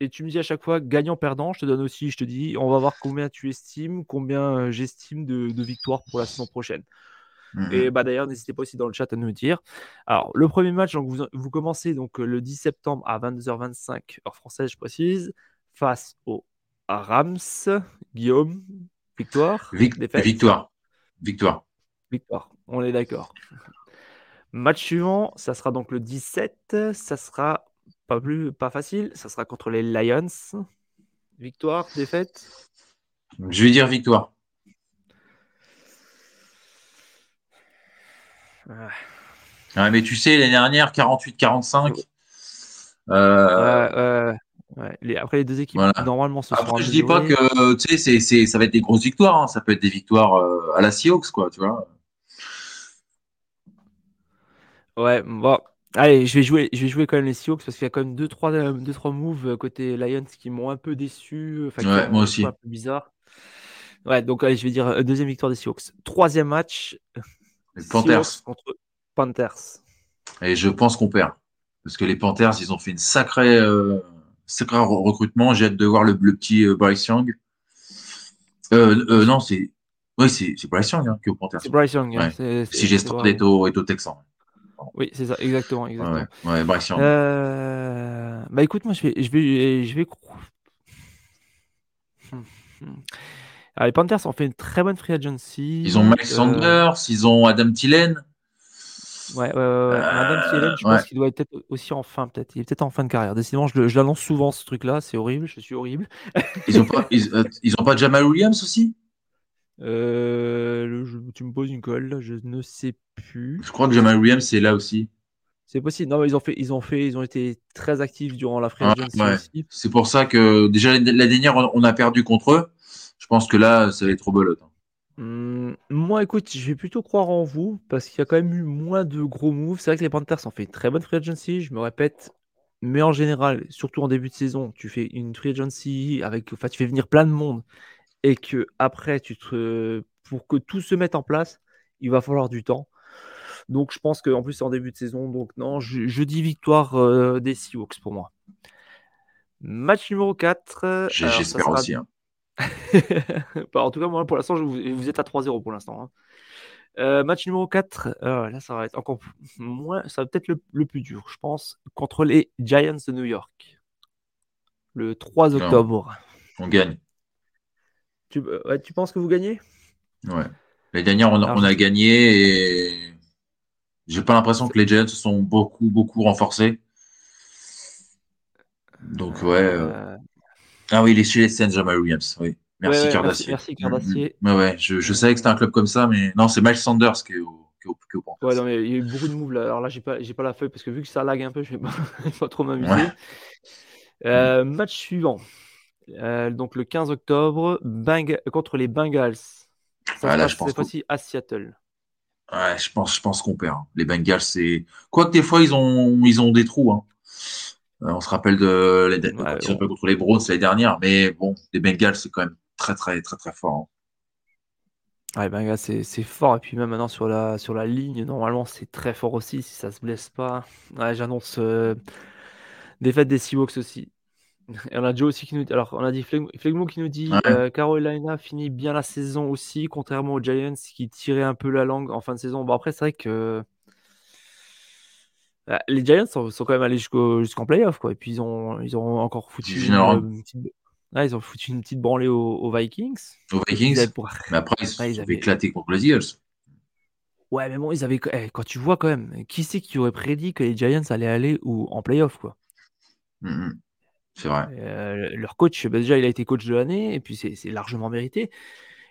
Et tu me dis à chaque fois gagnant-perdant. Je te donne aussi, je te dis, on va voir combien tu estimes, combien euh, j'estime de, de victoires pour la saison prochaine. Mm, Et bah d'ailleurs, n'hésitez pas aussi dans le chat à nous dire. Alors, le premier match, donc vous, vous commencez donc euh, le 10 septembre à 22h25, heure française, je précise, face aux Rams. Guillaume, victoire Vic- victoire. Victoire. Victoire, on est d'accord. Match suivant, ça sera donc le 17. Ça sera pas plus pas facile. Ça sera contre les Lions. Victoire, défaite? Je vais dire victoire. Ah, Ouais, mais tu sais, l'année dernière, 48-45. ouais, Euh, ouais, ouais. Les- après, les deux équipes, Voilà. normalement, se Après, je dis pas que ça va être des grosses victoires. hein. Ça peut être des victoires euh, à la Seahawks, quoi, tu vois. Ouais, bon, Allez, je vais jouer, je vais jouer quand même les Seahawks parce qu'il y a quand même 2-3 deux, trois moves côté Lions qui m'ont un peu déçu. Enfin, ouais, moi aussi. Un peu bizarre. Ouais, donc allez, je vais dire euh, deuxième victoire des Seahawks. Troisième match. Les Panthers. contre Panthers. Et je pense qu'on perd. Parce que les Panthers, ils ont fait une sacrée, euh, sacré recrutement. J'ai hâte de voir le, petit euh, Bryce Young. Euh, euh, non, c'est. Oui, c'est Bryce Young hein, qui est au Panthers. C'est Bryce Young. Ouais. Ouais. Si j'ai est au, est au Texan. Oui, c'est ça, exactement. exactement. Ouais, ouais. Euh... Bah écoute, moi, je vais. Je vais, je vais... Alors, les Panthers ont fait une très bonne free agency. Ils ont Mike Sanders, ils ont Adam Thielen. Ouais, euh, Adam Thielen, je pense qu'il doit être peut-être aussi en fin, peut-être. Il est peut-être en fin de carrière. Décidément, je, je l'annonce souvent ce truc-là. C'est horrible. Je suis horrible. ils ont pas, ils, euh, ils ont pas Jamal Williams aussi? Euh, le, je, Tu me poses une colle. Je ne sais plus. Je crois que Jamal Williams c'est là aussi. C'est possible. Non, mais ils ont fait, ils ont fait, ils ont été très actifs durant la free agency ah, ouais. C'est pour ça que déjà la dernière, on a perdu contre eux. Je pense que là, ça va être trop belote. Hein. Mmh, moi, écoute, je vais plutôt croire en vous parce qu'il y a quand même eu moins de gros moves. C'est vrai que les Panthers ont fait une très bonne free agency, je me répète. Mais en général, surtout en début de saison, tu fais une free agency avec, enfin, tu fais venir plein de monde et que après, tu te, pour que tout se mette en place, il va falloir du temps. Donc, je pense qu'en plus, c'est en début de saison. Donc, non, je, dis victoire euh, des Seahawks pour moi. Match numéro 4. J'espère aussi. Hein. Bah, en tout cas, moi, pour l'instant, vous, vous, êtes à 3-0 pour l'instant. Hein. Euh, match numéro 4, euh, là, ça va être encore moins, ça va peut-être le, le, plus dur, je pense, contre les Giants de New York. Le 3 octobre. On gagne. Tu, euh, ouais, tu, penses que vous gagnez? Ouais. Les dernières, on, on a gagné et j'ai pas l'impression que les Giants se sont beaucoup, beaucoup renforcés. Donc, ouais. Euh, ah oui, les chez les Saints, Jamal Williams. Oui. Merci, ouais, Cardassier. Merci, merci Cardassier. Mm, mm. Ouais, je, je savais que c'était un club comme ça, mais non, c'est Miles Sanders qui est au, qui est au, qui est au Ouais, non, mais il y a eu beaucoup de moves là. Alors là, j'ai pas, j'ai pas la feuille parce que vu que ça lag un peu, je vais pas, pas trop m'amuser. Ouais. Euh, match suivant. Euh, donc le 15 octobre, Bang... contre les Bengals. Ça ah, là, je pense cette fois-ci à Seattle. Ouais, je pense, je pense qu'on perd. Les Bengals, c'est. Quoique des fois, ils ont, ils ont des trous. Hein. Euh, on se rappelle de les, ouais, bon. contre les Browns l'année dernière, mais bon, les Bengals, c'est quand même très, très, très, très fort. Hein. Ouais, Bengals, c'est, c'est fort. Et puis même maintenant sur la, sur la ligne, normalement, c'est très fort aussi si ça se blesse pas. Ouais, j'annonce euh, défaite des Seahawks aussi. Et on a Joe aussi qui nous dit, alors on a dit Flegmo qui nous dit ouais. euh, Carolina finit bien la saison aussi, contrairement aux Giants qui tiraient un peu la langue en fin de saison. Bon après c'est vrai que euh, les Giants sont, sont, quand même allés jusqu'au jusqu'en playoff quoi. Et puis ils ont ils ont encore foutu une, une, petite, ils ont foutu une petite branlée aux, aux Vikings. Aux Vikings. Pour... Mais après ils, avaient éclaté contre les Eagles. Ouais mais bon ils avaient eh, quand tu vois quand même qui c'est qui aurait prédit que les Giants allaient aller ou en playoff quoi? Mm -hmm. C'est vrai. Euh, leur coach, bah déjà, il a été coach de l'année, et puis c'est largement mérité.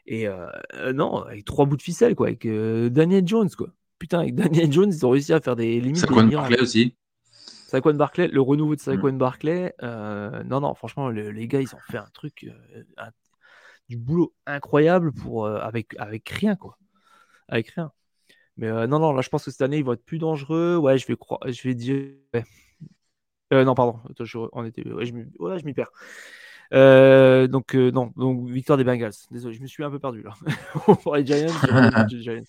Et euh, non, avec trois bouts de ficelle, quoi, avec euh, Daniel Jones, quoi. Putain, avec Daniel Jones, ils ont réussi à faire des limites. Saquon Barclay aussi. Saquon Barclay, le renouveau de Saquon mmh. Barclay. non, non, franchement, le, les gars, ils ont fait un truc, un, du boulot incroyable pour, avec, avec rien, quoi. Avec rien. Mais non, non, là, je pense que cette année, ils vont être plus dangereux. Ouais, je vais, croire, je vais dire. Ouais. Euh, non, pardon. Attends, je, on était, ouais, je, m'y perds. Euh, donc, euh, non, donc victoire des Bengals. Désolé, je me suis un peu perdu là. Pour les Giants. les Giants.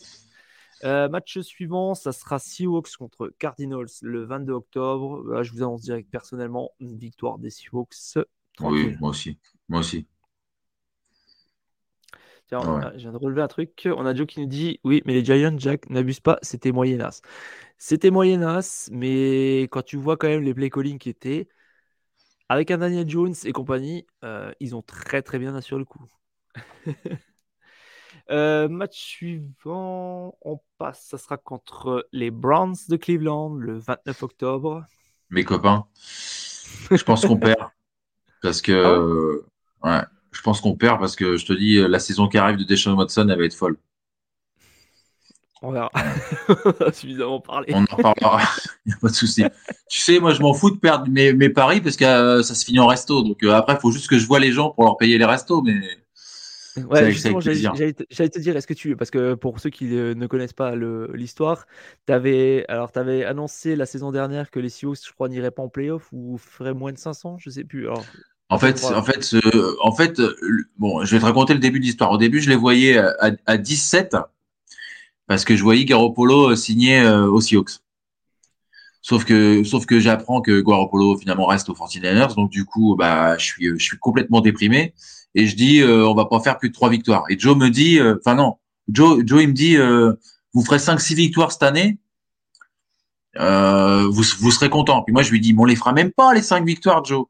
Euh, match suivant, ça sera Seahawks contre Cardinals le 22 octobre. Là, je vous annonce direct personnellement une victoire des Seahawks. Tranquille. Oui, moi aussi. Moi aussi. Tiens, ouais. a, je viens de relever un truc. On a Joe qui nous dit Oui, mais les Giants, Jack, n'abuse pas, c'était moyenasse. C'était moyenasse, mais quand tu vois quand même les play calling qui étaient, avec un Daniel Jones et compagnie, euh, ils ont très très bien assuré le coup. euh, match suivant, on passe, ça sera contre les Browns de Cleveland le 29 octobre. Mes copains, je pense qu'on perd. Parce que, ah ouais? ouais je pense qu'on perd parce que je te dis, la saison qui arrive de Deshaun Watson, elle va être folle. On verra. on a suffisamment parlé. On en reparlera. Il n'y a pas de souci. tu sais, moi, je m'en fous de perdre mes, mes paris parce que euh, ça se finit en resto. Donc euh, après, il faut juste que je vois les gens pour leur payer les restos. Mais Ouais, justement, j'allais te dire, est-ce que tu. Parce que pour ceux qui ne connaissent pas l'histoire, tu avais, alors, avais annoncé la saison dernière que les Seahawks, je crois, n'iraient pas en playoff ou feraient moins de 500, je sais plus. Alors, en fait, en fait, en fait, bon, je vais te raconter le début de l'histoire. Au début, je les voyais à, à 17 parce que je voyais Garoppolo signer euh, aux Seahawks. Sauf que, sauf que j'apprends que Garoppolo finalement reste aux 49ers, donc du coup, bah, je suis, je suis complètement déprimé et je dis, euh, on va pas faire plus de trois victoires. Et Joe me dit, euh, enfin non, Joe, Joe il me dit, euh, vous ferez cinq, six victoires cette année, vous, vous serez content. Puis moi, je lui dis, bon, on les fera même pas les cinq victoires, Joe.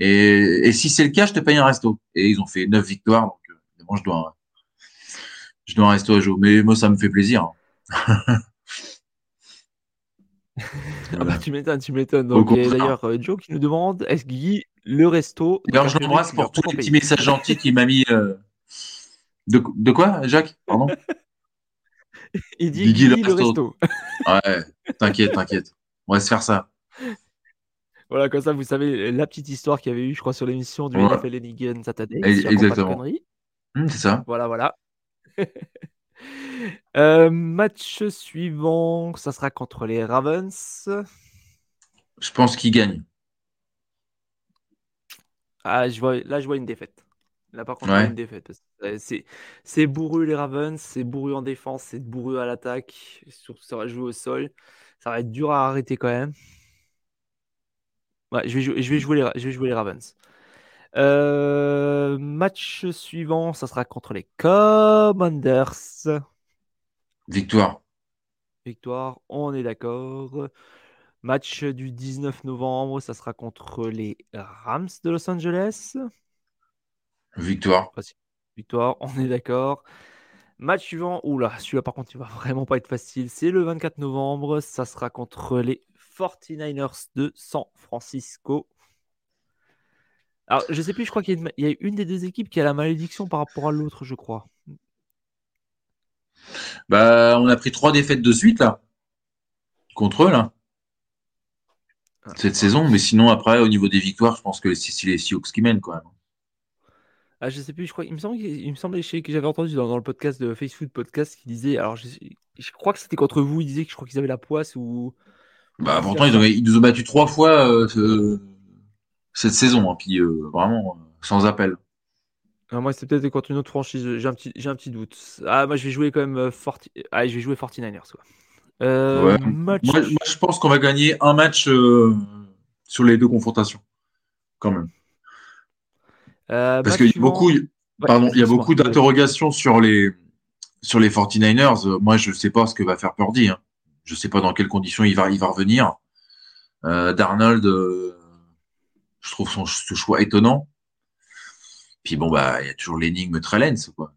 Et, et si c'est le cas, je te paye un resto. Et ils ont fait neuf victoires, donc moi, je dois, je dois un resto à Joe. Mais moi, ça me fait plaisir. Hein. Ah bah, tu m'étonnes, tu m'étonnes. Donc, d'ailleurs, euh, Joe qui nous demande est-ce Guy, le resto. D'ailleurs, je l'embrasse pour tous les petits messages gentils qu'il m'a mis. Euh, de, de, quoi, Jacques Pardon? Il dit Guy, le, resto. ouais, t'inquiète, t'inquiète. On va se faire ça. Voilà, comme ça, vous savez la petite histoire qu'il y avait eu, je crois, sur l'émission du ouais. NFL Saturday. Exactement. Mmh, c'est ça. Voilà, voilà. Euh, match suivant, ça sera contre les Ravens. Je pense qu'ils gagnent. Ah, je vois, là, je vois une défaite. Là, par contre, vois une défaite. C'est bourru les Ravens, c'est bourru en défense, c'est bourru à l'attaque. Surtout, ça va jouer au sol. Ça va être dur à arrêter quand même. Ouais, je, vais jouer, je, vais jouer les, je vais jouer les Ravens. Euh, match suivant, ça sera contre les Commanders. Victoire. Victoire, on est d'accord. Match du 19 novembre, ça sera contre les Rams de Los Angeles. Victoire. Victoire, on est d'accord. Match suivant, oula, celui-là par contre, il va vraiment pas être facile. C'est le 24 novembre, ça sera contre les 49ers de San Francisco. Alors, je sais plus, je crois qu'il y, a une des deux équipes qui a la malédiction par rapport à l'autre, je crois. Bah, on a pris trois défaites de suite, là. Contre eux, là. Ah, Cette saison, mais sinon, après, au niveau des victoires, je pense que c'est les Sioux qui mènent, quand même. Ah, je sais plus, je crois, il me semble, il me semblait que j'avais entendu dans, le podcast de Facebook Podcast qui disait, alors je, crois que c'était contre vous, il disait que je crois qu'ils avaient la poisse ou. Bah, pourtant, ils, nous ont battu trois fois. Euh, cette saison, hein, puis euh, vraiment euh, sans appel. Ah, moi, c'est peut-être contre une autre franchise. J'ai un petit, j'ai un petit doute. Ah, moi, je vais jouer quand même. Euh, ah, je vais jouer 49ers. Quoi. moi, je pense qu'on va gagner un match sur les deux confrontations, quand même. Parce qu'il y a beaucoup, pardon, il y a beaucoup d'interrogations sur les sur les 49ers. Moi, je ne sais pas ce que va faire Purdy. Hein. Je ne sais pas dans quelles conditions il va, il va revenir. Darnold je trouve son, ce choix étonnant. Puis bon, bah, il y a toujours l'énigme Trellens, quoi.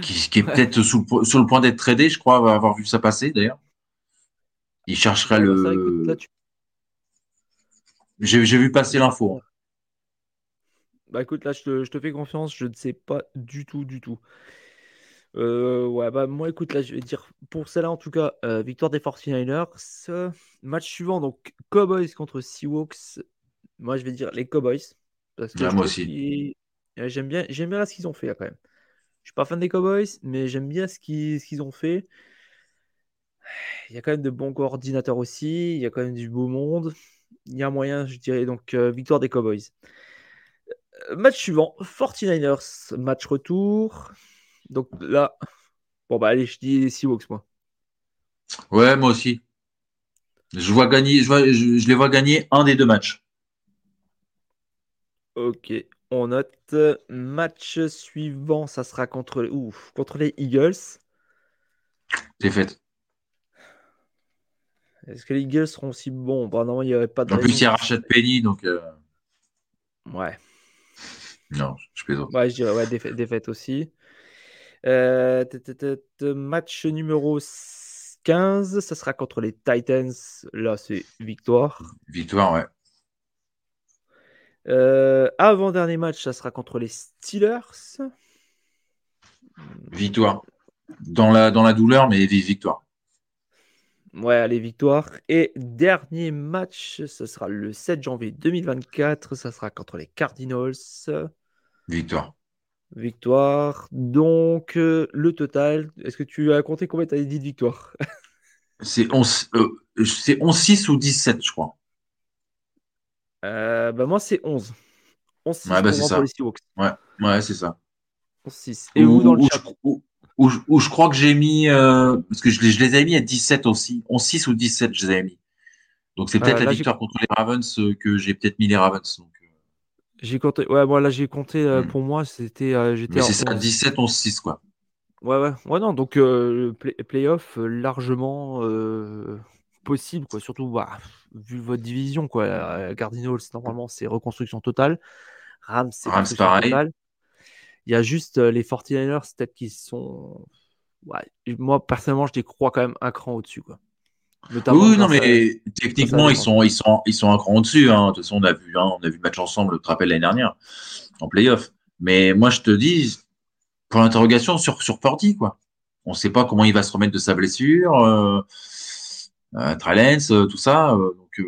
Qui, qui est peut-être sur le point d'être tradé, je crois, avoir vu ça passer d'ailleurs. Il chercherait le. J'ai vu passer l'info. Bah écoute, là, je te, je te, fais confiance, je ne sais pas du tout, du tout. Euh, ouais, bah moi, écoute, là, je vais dire pour celle-là, en tout cas, euh, victoire des 49ers. Match suivant, donc Cowboys contre Seahawks. Moi, je vais dire les Cowboys. Parce que moi aussi. J'aime bien, j'aime bien ce qu'ils ont fait là, quand même. Je suis pas fan des Cowboys, mais j'aime bien ce qu'ils, ce qu'ils ont fait. Il y a quand même de bons coordinateurs aussi. Il y a quand même du beau monde. Il y a moyen, je dirais, donc euh, victoire des Cowboys. Match suivant, 49ers, match retour. Donc là, bon bah allez, je dis Seahawks moi. Ouais, moi aussi. Je vois gagner, je, vois, je, les vois gagner un des deux matchs. Ok, on note. Match suivant, ça sera contre, ouf, contre les Eagles. Défaite. Est-ce que les Eagles seront aussi bons? Bah, Non, il n'y avait pas de. En plus, il y a Rachat Penny, donc. Euh, ouais. Non, je plaisante. Ouais, je dirais ouais, défaite aussi. Euh, match numéro 15, ça sera contre les Titans. Là, c'est victoire. Victoire, ouais. Euh, avant-dernier match, ça sera contre les Steelers. Victoire. Dans la, dans la douleur, mais victoire. Ouais, allez, victoire. Et dernier match, ce sera le 7 janvier 2024. Ça sera contre les Cardinals. Victoire. Victoire. Donc, euh, le total, est-ce que tu as compté combien tu as dit de victoires? C'est 11, euh, 11-6 ou 17, je crois. Euh, bah moi, c'est 11. 11 Ouais, bah, pour c'est ça. Ouais, ouais, c'est ça. 11-6. Et vous, dans le Où- où chat je- où- où je- où crois que j'ai mis, euh, parce que je, les- je les avais mis à 17 aussi. 11-6 ou 17, je les avais mis. Donc c'est peut-être Euh, la là, j'ai- victoire contre les Ravens euh, que j'ai peut-être mis les Ravens. Donc, J'ai compté. Ouais, moi, là, j'ai compté. euh, Hmm. pour moi, c'était. euh, J'étais mais c'est ça, 11. 17, 11-6, quoi. Ouais, ouais. Ouais, non. Donc, euh, play- playoff euh, largement euh, possible, quoi. Surtout, bah, vu votre division, quoi. Euh, Cardinals, normalement, c'est reconstruction totale. Rams, c'est Rams, construction pareil. totale. Il y a juste euh, les 49ers, peut-être qu'ils sont. Ouais. Moi, personnellement, je les crois quand même un cran au-dessus, quoi. Oui, non, mais techniquement, ils sont, ils sont, ils sont un cran au-dessus. Hein. De toute façon, on a vu, hein, on a vu le match ensemble, tu te rappelles l'année dernière, en playoff. Mais moi, je te dis, pour l'interrogation sur sur quoi. On sait pas comment il va se remettre de sa blessure, euh, euh, Trellens, euh, tout ça. euh, donc,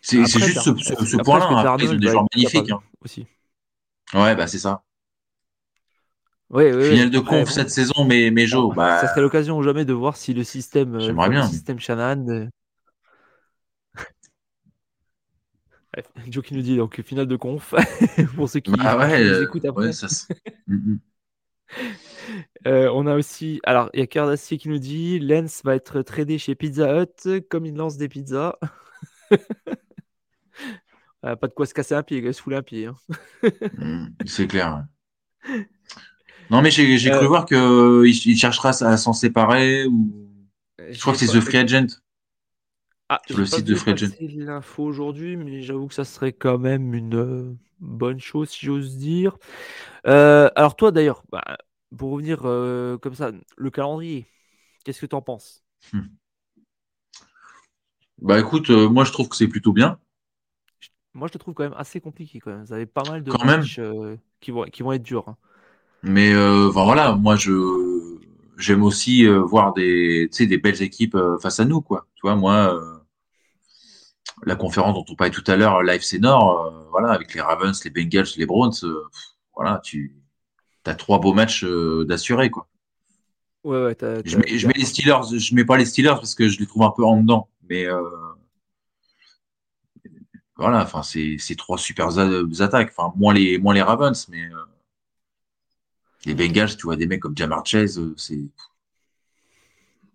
c'est juste ce, point-là. hein. Après, ils ont des joueurs magnifiques. Hein. aussi. Ouais, bah c'est ça. Oui, oui, Finale de conf cette saison, mais mais Joe, bah Ça serait l'occasion ou jamais de voir si le système, euh, le bien. système Shanahan. euh, Joe qui nous dit donc finale de conf pour ceux qui, bah ouais, nous euh, écoutent après. ouais, ça. se- Mm, mm. Euh, on a aussi, alors il y a Cardassier qui nous dit Lens va être tradé chez Pizza Hut comme il lance des pizzas. Euh, pas de quoi se casser un pied, se fouler un pied. hein. Mm, c'est clair. ouais. Non, mais j'ai cru Euh, voir que euh, il, cherchera à s'en séparer ou je crois que c'est The Free Agent. Ah, sur le site de Free Agent. l'info aujourd'hui, mais j'avoue que ça serait quand même une euh, bonne chose, si j'ose dire. Euh, alors toi, d'ailleurs, bah, pour revenir euh, comme ça, le calendrier, qu'est-ce que tu en penses Bah écoute, euh, moi je trouve que c'est plutôt bien. Moi, je le trouve quand même assez compliqué quand même. Vous avez pas mal de Quand matchs euh, qui, vont, qui vont être durs. hein. Mais euh, voilà, moi je j'aime aussi euh, voir des tu sais des belles équipes euh, face à nous quoi. Tu vois, moi euh, la conférence dont on parlait tout à l'heure, l'AFC Nord, euh, voilà, avec les Ravens, les Bengals, les Browns, euh, voilà, tu as trois beaux matchs euh, d'assurés quoi. Ouais, ouais, t'as- Je mets, je mets les Steelers, je mets pas les Steelers parce que je les trouve un peu en dedans, mais euh, voilà, enfin c'est c'est trois super attaques, enfin moins les moins les Ravens, mais euh, les Bengals, tu vois des mecs comme Jamar Chase, euh, c'est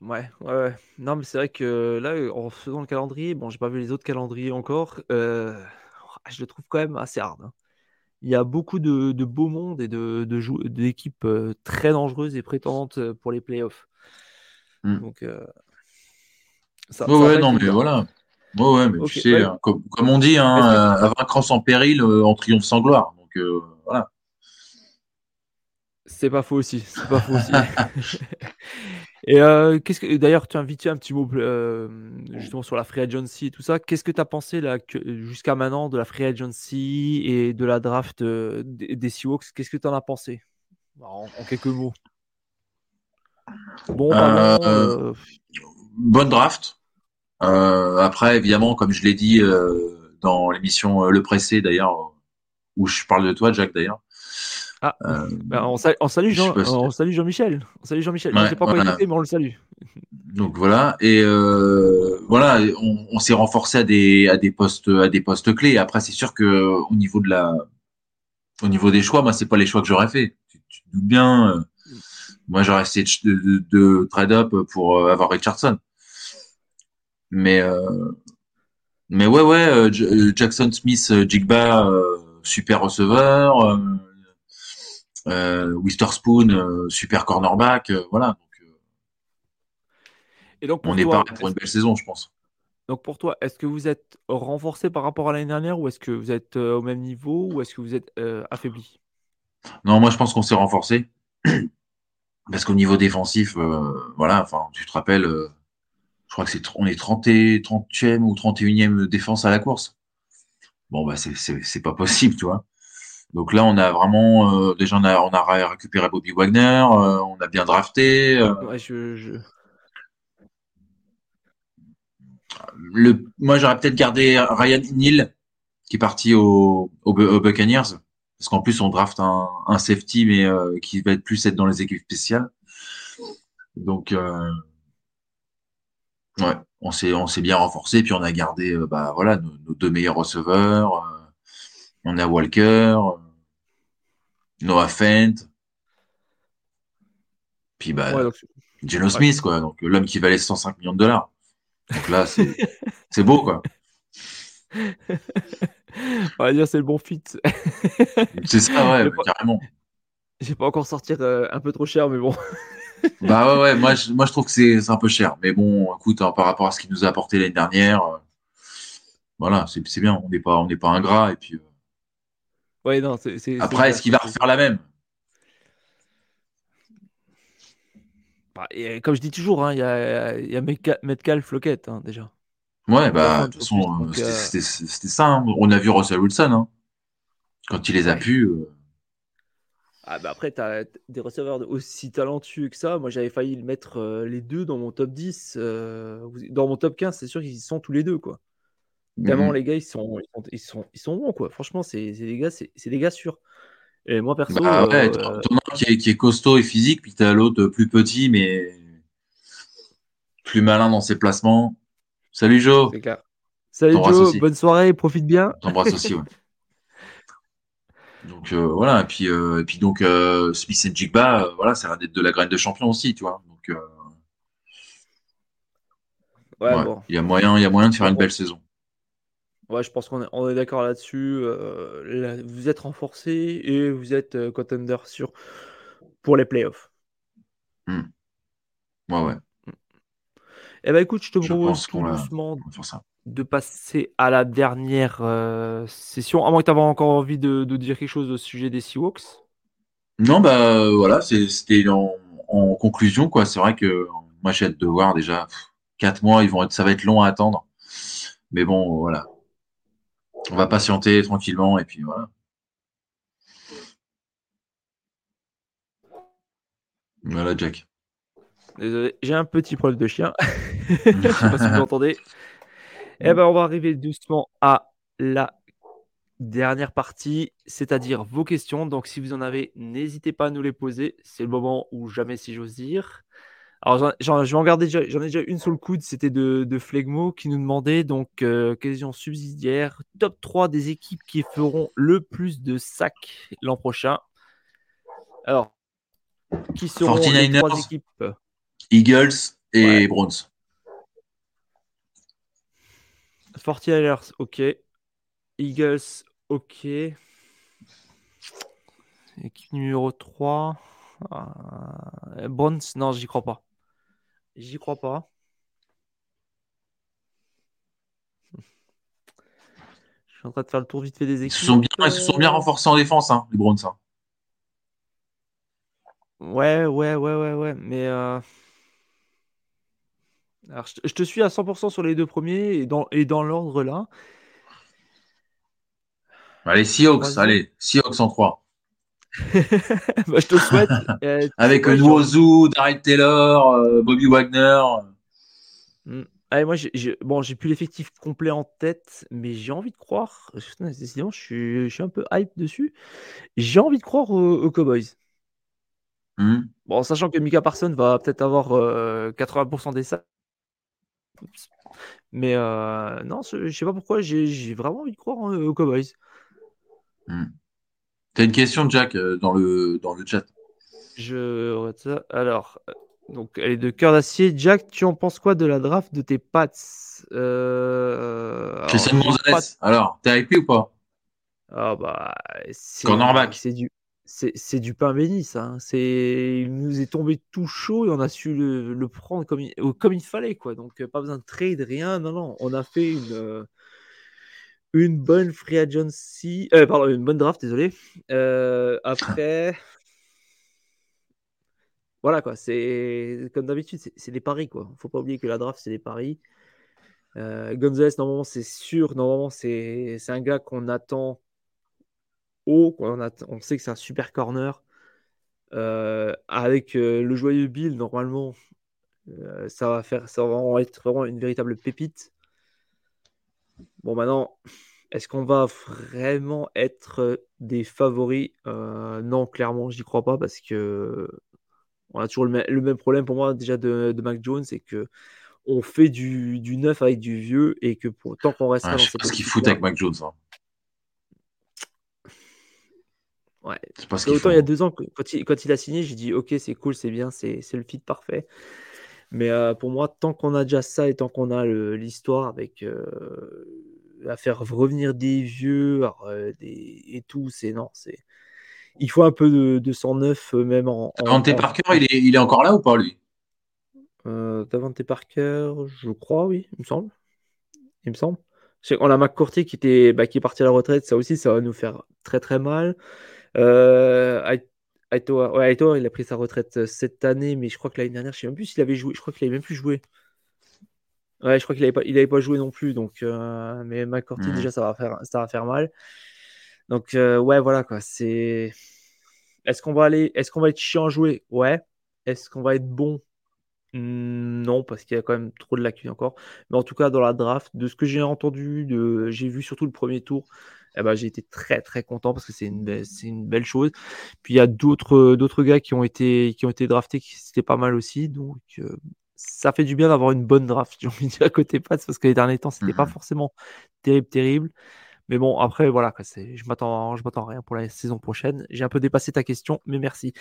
Ouais, ouais, ouais. Non, mais c'est vrai que là, euh, en faisant le calendrier, bon, j'ai pas vu les autres calendriers encore, euh, je le trouve quand même assez hard. hein. Il y a beaucoup de, de beau monde et de, d'équipes très dangereuses et prétendantes pour les playoffs. Hmm. Donc, euh, ça, Ouais, ça ouais, non, mais voilà. Ouais, ouais, mais tu sais, ouais. comme, comme on dit, hein, à sans péril, en triomphe sans gloire. Donc, euh, voilà. C'est pas faux aussi. C'est pas faux aussi. et euh, qu'est-ce que d'ailleurs, tu as invité un petit mot euh, justement sur la free agency et tout ça. Qu'est-ce que tu as pensé jusqu'à maintenant de la free agency et de la draft euh, des, Seahawks? Qu'est-ce que tu en as pensé? En, en quelques mots Bon, bon. Euh, Bonne draft. Après, évidemment, comme je l'ai dit dans l'émission Le Pressé, d'ailleurs, où je parle de toi, Jack, d'ailleurs. Ah, Euh, bah, on, sal- on salue je Jean, si- on salue Jean-Michel. On salue Jean-Michel. je Ouais, sais pas quoi voilà. écouter, mais on le salue. Donc voilà et euh, voilà on, on s'est renforcé à des à des postes à des postes clés. Après c'est sûr que au niveau de la au niveau des choix, moi c'est pas les choix que j'aurais fait. Tu, tu te doutes bien. euh, moi j'aurais essayé de, de, de trade up pour avoir Richardson. Mais mais ouais ouais Jackson Smith Jigba super receveur. Euh, Witherspoon euh, super cornerback. euh, voilà donc euh, Et donc pour on est paré pour une belle saison je pense. Donc pour toi, est-ce que vous êtes renforcé par rapport à l'année dernière ou est-ce que vous êtes au même niveau ou est-ce que vous êtes affaibli? Non, moi je pense qu'on s'est renforcé parce qu'au niveau défensif, voilà, enfin, tu te rappelles, je crois que c'est on est 30 et, 30e ou 31e défense à la course. Bon bah c'est pas possible, tu vois. Donc là, on a vraiment euh, déjà on a on a ré- récupéré Bobby Wagner, euh, on a bien drafté. euh, Ouais, je, je- le, moi j'aurais peut-être gardé Ryan Neal qui est parti au, Buccaneers. parce qu'en plus on draft un, un safety mais euh, qui va être plus être dans les équipes spéciales. Donc euh, ouais, on s'est on s'est bien renforcé puis on a gardé bah voilà nos, nos deux meilleurs receveurs. On a Walker, euh, Noah Fent, puis bah Ouais, donc, Geno Smith quoi, donc l'homme qui valait 105 millions de dollars. Donc là c'est beau quoi. on va dire c'est le bon fit. C'est ça ouais, ouais, pas- carrément. J'ai pas encore sortir euh, un peu trop cher, mais bon. Bah ouais, ouais, moi je, moi je trouve que c'est c'est un peu cher. Mais bon, écoute, hein, par rapport à ce qu'il nous a apporté l'année dernière, euh, voilà, c'est bien. On n'est pas, on pas ingrat. Et puis euh, Ouais, non, c'est. c'est- après, est-ce qu'il va refaire la même? Bah, et comme je dis toujours, hein, il y a, il y a Metca- Metcalf Lockett hein, déjà. Ouais, bah de toute façon, euh, c'était euh, c'était- c'était ça. hein. On a vu Russell Wilson, hein, quand il les a Ouais. pu. euh, Ah bah après, tu as des receveurs aussi talentueux que ça. Moi, j'avais failli le mettre euh, les deux dans mon top 10. euh, vous- dans mon top 15, c'est sûr qu'ils y sont tous les deux. quoi. Tellement mhm. les gars, ils sont, ils sont, ils sont, ils sont bons. quoi. Franchement, c'est c'est des gars, c'est c'est des gars sûrs. Et moi, perso, Bah ouais, euh, t'en as qui est, qui est costaud et physique, puis t'as l'autre plus petit mais plus malin dans ses placements. Salut Joe, c'est clair. Salut Joe, aussi. bonne soirée, profite bien. T'embrasse aussi, ouais. Donc euh, voilà, et puis euh, et puis donc euh, Smith et Jigba, euh, voilà, être de la graine de champion aussi, tu vois. Donc euh, Ouais, ouais, bon. il y a moyen, il y a moyen de faire une belle saison. Ouais, je pense qu'on est, on est d'accord là-dessus. euh, là, vous êtes renforcés et vous êtes euh, contender sur pour les playoffs. Hmm. Ouais, ouais, Eh ben écoute, je te propose tout doucement de passer à la dernière euh, session. À moins que tu aies encore envie de, de dire quelque chose au sujet des Seahawks. Non, bah voilà, c'était en, en conclusion quoi. C'est vrai que moi j'ai hâte de voir déjà pff, quatre mois, ils vont être, ça va être long à attendre. Mais bon, voilà, on va patienter tranquillement et puis voilà. Voilà, Jack. Désolé, j'ai un petit problème de chien. je sais pas si vous l'entendez. Eh ben, on va arriver doucement à la dernière partie, c'est-à-dire vos questions. Donc, si vous en avez, n'hésitez pas à nous les poser. C'est le moment où jamais, si j'ose dire. Alors, j'en- j'en ai déjà une sous le coude. C'était de, de Flegmo qui nous demandait donc euh, question subsidiaire top 3 des équipes qui feront le plus de sacs l'an prochain. Alors, qui seront les 49ers. trois équipes? Eagles et Ouais. Browns. 49ers, ok. Eagles, ok. Équipe numéro 3. Euh, Browns, non, j'y crois pas. J'y crois pas. Je suis en train de faire le tour vite fait des Ils équipes. se sont bien, ils se sont bien Euh, renforcés en défense, hein, les Browns. hein. Ouais, ouais, ouais, ouais, ouais. Mais. euh, Alors, je, te- suis à 100% sur les deux premiers et dans, et dans l'ordre là. Allez, Seahawks, allez, Seahawks en 3. Bah, je te souhaite. Euh, Avec Nwozu, Darrell Taylor, euh, Bobby Wagner. Hmm. Allez, moi, j'ai, j'ai- bon, j'ai plus l'effectif complet en tête, mais j'ai envie de croire. Décidément, je suis, je suis un peu hype dessus. J'ai envie de croire aux, aux Cowboys. Hmm. Bon, sachant que Mika Parsons va peut-être avoir euh, 80% des sacs. Mais euh, non, je je sais pas pourquoi, j'ai, vraiment envie de croire euh, aux Cowboys. Hmm. T'as une question, Jack, euh, dans le, dans le chat. Je. Alors, euh, donc, elle est de cœur d'acier. Jack, tu en penses quoi de la draft de tes Pats euh, alors, Christian Gonzalez. Alors, t'es hypé ou pas? Ah bah, c'est Cornerback. c'est du c'est du pain béni ça. hein. C'est il nous est tombé tout chaud et on a su le, le prendre comme il, comme il fallait quoi. Donc pas besoin de trade rien. Non non, on a fait une euh, une bonne free agency, euh, pardon une bonne draft désolé. Euh, après voilà quoi. C'est comme d'habitude c'est des paris quoi. Faut pas oublier que la draft c'est des paris. Euh, Gonzalez normalement c'est sûr. Normalement c'est un gars qu'on attend haut. On, sait que c'est un super corner. Avec le joyeux Bill, normalement, ça va faire, ça va être vraiment une véritable pépite. Bon, maintenant, est-ce qu'on va vraiment être des favoris? Non, clairement, j'y crois pas parce que on a toujours le, même problème pour moi déjà de, Mac Jones, c'est que on fait du, neuf avec du vieux et que pour tant qu'on reste dans cette ce qu'il fout avec Mac Jones. Hein. Ouais. Pas ce autant il y a deux ans, quand il, quand il a signé, j'ai dit ok, c'est cool, c'est bien, c'est le fit parfait. Mais euh, pour moi, tant qu'on a déjà ça et tant qu'on a l'histoire avec euh, à faire revenir des vieux euh, des, et tout, c'est non, c'est il faut un peu de, de 109 même en. Davante Parker, il est, il est encore là ou pas lui? Euh, Davante Parker, je crois, oui, il me semble. Il me semble. On a McCourty qui était bah, qui est parti à la retraite, ça aussi, ça va nous faire très très mal. Euh, Aito, il a pris sa retraite euh, cette année, mais je crois que l'année dernière, je ne sais même plus s'il avait joué. Je crois qu'il avait même plus joué. Ouais, je crois qu'il n'avait pas, il avait pas joué non plus. Donc, euh, mais McCourty, mhm. déjà, ça va faire, ça va faire mal. Donc, euh, ouais, voilà quoi. C'est. Est-ce qu'on va aller, est-ce qu'on va être chiant à jouer? Ouais. Est-ce qu'on va être bon? Hmm, Non, parce qu'il y a quand même trop de lacunes encore. Mais en tout cas, dans la draft, de ce que j'ai entendu, de... j'ai vu surtout le premier tour, eh ben, j'ai été très très content parce que c'est une, c'est une belle chose. Puis il y a d'autres, d'autres gars qui ont été, qui ont été draftés qui c'était pas mal aussi. Donc euh, ça fait du bien d'avoir une bonne draft, j'ai envie de dire, à côté Pats parce que les derniers temps, c'était pas mmh forcément terrible, terrible. Mais bon, après, voilà, c'est, je m'attends, je m'attends à rien pour la saison prochaine. J'ai un peu dépassé ta question, mais merci.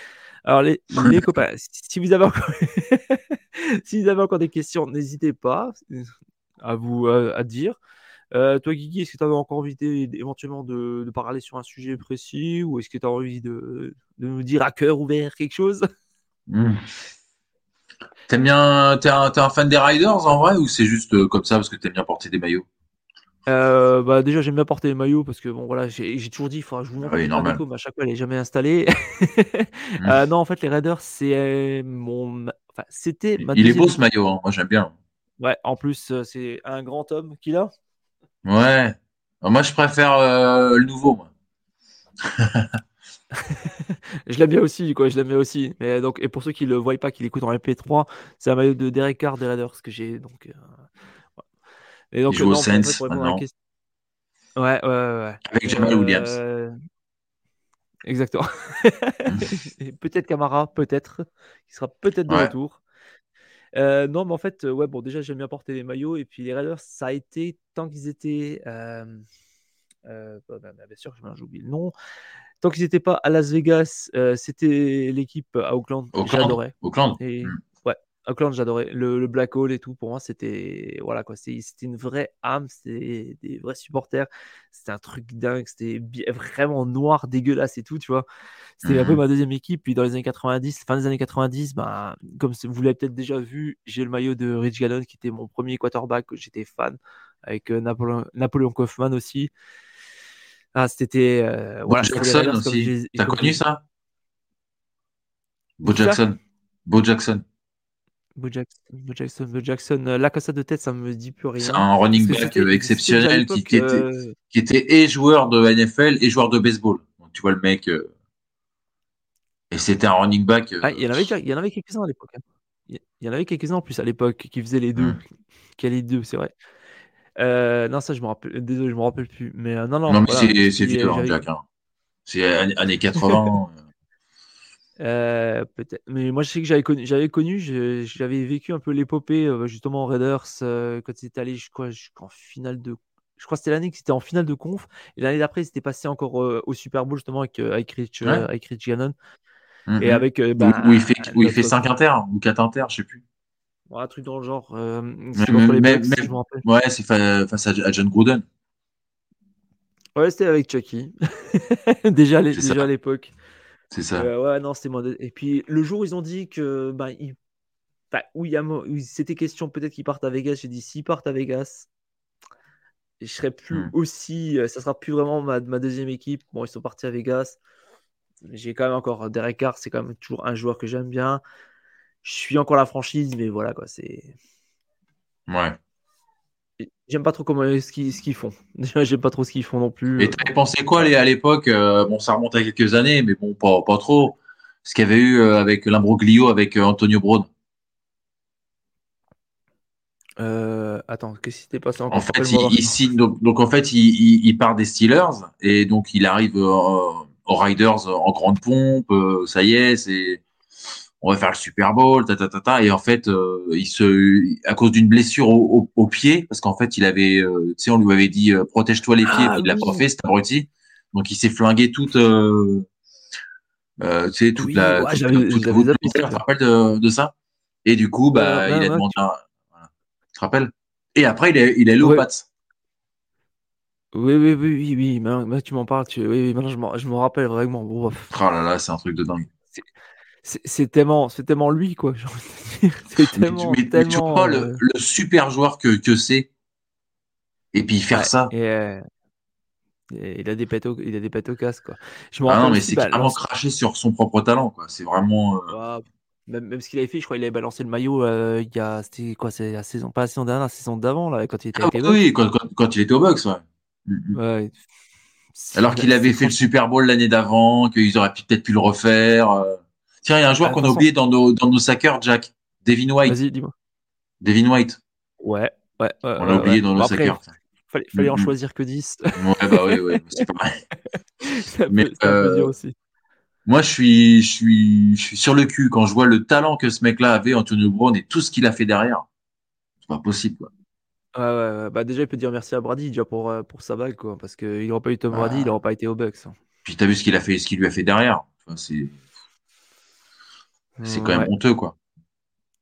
Alors, les, les copains, si vous avez encore, si vous avez encore des questions, n'hésitez pas à vous à dire. Euh, toi, Guigui, est-ce que tu avais encore envie éventuellement de, parler sur un sujet précis ou est-ce que tu as envie de, nous dire à cœur ouvert quelque chose? Mmh. T'aimes bien, t'es un, un, fan des Riders en vrai ou c'est juste euh, comme ça parce que t'aimes bien porter des maillots? Euh, bah déjà j'aime bien porter les maillots parce que bon voilà j'ai toujours dit il faudra que je vous montre oui, normal. mais à chaque fois elle est jamais installée mmh. non en fait les Raiders c'est mon enfin c'était il est beau ce maillot hein. moi j'aime bien ouais en plus c'est un grand homme qui l'a Ouais. Moi, je préfère euh, le nouveau, moi. je l'aime bien aussi, quoi. Je l'aime bien aussi. Mais donc, et pour ceux qui le voient pas, qui l'écoutent en MP3, c'est un maillot de Derek Carr des Raiders que j'ai. Donc, euh, et donc, au Saints maintenant. Ouais, ouais, ouais. Avec Jamal Williams. Euh, exactement. peut-être Camara, peut-être. Il sera peut-être de retour. Euh, non, mais en fait, ouais, bon, déjà, j'aime bien porter les maillots. Et puis, les Raiders, ça a été, tant qu'ils étaient. Euh, euh, bah, bah, bien sûr, j'ai oublié le nom. Tant qu'ils n'étaient pas à Las Vegas, c'était l'équipe à Auckland. J'adorais. Auckland. Et, hmm. Auckland, j'adorais. Le, Black Hole et tout, pour moi, c'était voilà quoi. C'était une vraie âme, c'était des vrais supporters. C'était un truc dingue, c'était vraiment noir, dégueulasse et tout, tu vois. C'était un peu mhm. ma deuxième équipe. Puis dans les années 90, fin des années 90, bah, comme vous l'avez peut-être déjà vu, j'ai le maillot de Rich Gannon qui était mon premier quarterback. J'étais fan avec euh, Napoléon, Napoléon Kaufman aussi. Ah, c'était. Euh, voilà, Jackson aussi. T'as connu ça? Bo Jackson. Bo Jackson. Bo Jackson, Bo Jackson, euh, la cassade de tête, ça me dit plus rien. C'est un running back euh, exceptionnel qui, était, euh, qui était et joueur de NFL et joueur de baseball. Donc, tu vois le mec. Et c'était un running back. Ah, il y en avait, il y en avait quelques-uns à l'époque. Hein. Il y en avait quelques-uns en plus à l'époque qui faisaient les deux. Hmm. Qui allaient les deux, c'est vrai. non, ça, je me rappelle. Désolé, je me rappelle plus. Mais non, non. Non, mais c'est vieux, hein, Jack. Hein. C'est années 80. Euh, peut-être. Mais moi, je sais que j'avais connu, j'avais connu, j'avais vécu un peu l'épopée euh, justement en Raiders euh, quand c'était allé, je crois, jusqu'en finale de. Je crois que c'était l'année que c'était en finale de conf. Et l'année d'après, c'était passé encore au Super Bowl justement avec, avec, Rich, avec Rich Gannon. Et mm-hmm. avec. Bah, où, il fait, où il fait 5 inter ou 4 inter, je sais plus. un truc dans le genre. ouais, c'est face à, John Gruden. Ouais, c'était avec Chucky. déjà, déjà à l'époque. C'est ça. Euh, ouais, non, c'était moi. Et puis le jour où ils ont dit que bah, il... où, il y a... c'était question peut-être qu'ils partent à Vegas, j'ai dit s'ils partent à Vegas, je serai plus hmm. aussi. Euh, ça sera plus vraiment ma, ma, deuxième équipe. Bon, ils sont partis à Vegas. J'ai quand même encore Derek Carr, c'est quand même toujours un joueur que j'aime bien. Je suis encore la franchise, mais voilà quoi, c'est. Ouais. J'aime pas trop comment ce qu'ils ce qu'ils font. J'aime pas trop ce qu'ils font non plus. Et tu pensé quoi à l'époque euh, Bon, ça remonte à quelques années, mais bon, pas, pas trop. Ce qu'il y avait eu euh, avec l'imbroglio avec euh, Antonio Brown. Euh, Attends, qu'est-ce qui s'était passé encore? En fait, il, donc, donc, en fait, il, il, part des Steelers et donc il arrive aux Riders en grande pompe. ça y est, c'est on va faire le Super Bowl, ta ta ta, ta. et en fait, euh, il se, à cause d'une blessure au, au, pied, parce qu'en fait, il avait, euh, tu sais, on lui avait dit euh, protège-toi les pieds, ah, il l'a pas fait, c'est abruti, donc il s'est flingué toute, tu sais, toute la, toute, toute, la tu te rappelles de, de, ça? Et du coup, bah, il a demandé, un, voilà. tu te rappelles? Et après, il est, il est allé aux Pats. Oui, oui, oui, oui, oui, mais, tu m'en parles, tu... oui, oui, maintenant je me rappelle vraiment. Oh là là, c'est un truc de dingue c'est tellement, c'est tellement lui, quoi. C'est tellement, mais, tellement, tu vois le, le, super joueur que, que c'est. Et puis faire ça. Euh, et, il a des pètes au, il a des pètes au casque, quoi. Je ah non, mais c'est vraiment craché sur son propre talent, quoi. C'est vraiment. Euh, même, même, ce qu'il avait fait, je crois qu'il avait balancé le maillot euh, il y a, c'était quoi, c'est la saison, pas la saison dernière, la saison d'avant, là, quand il était ah, Oui, quand, quand, quand, il était au box, ouais. Mm, mm. ouais. Alors qu'il avait fait le Super Bowl l'année d'avant, qu'ils auraient peut-être pu le refaire. Tiens, il y a un joueur qu'on a oublié dans nos, dans nos sackers, Jack. Devin White. Vas-y, dis-moi. Devin White. Ouais, ouais. ouais On l'a oublié dans nos sackers. Fallait, fallait en choisir que 10. ouais, bah oui, oui, c'est pas ça mais euh, dire aussi. Moi, je suis, je, suis, je suis sur le cul quand je vois le talent que ce mec-là avait, Antonio Brown, et tout ce qu'il a fait derrière. C'est pas possible, quoi. Ouais, ouais, bah déjà, il peut dire merci à Brady déjà pour, euh, pour sa bague, quoi. Parce qu'il n'aurait pas eu Tom Brady, il n'aurait pas été au Bucks. Hein. Puis t'as vu ce qu'il a fait, ce qu'il lui a fait derrière. Enfin, c'est. C'est quand même honteux, quoi.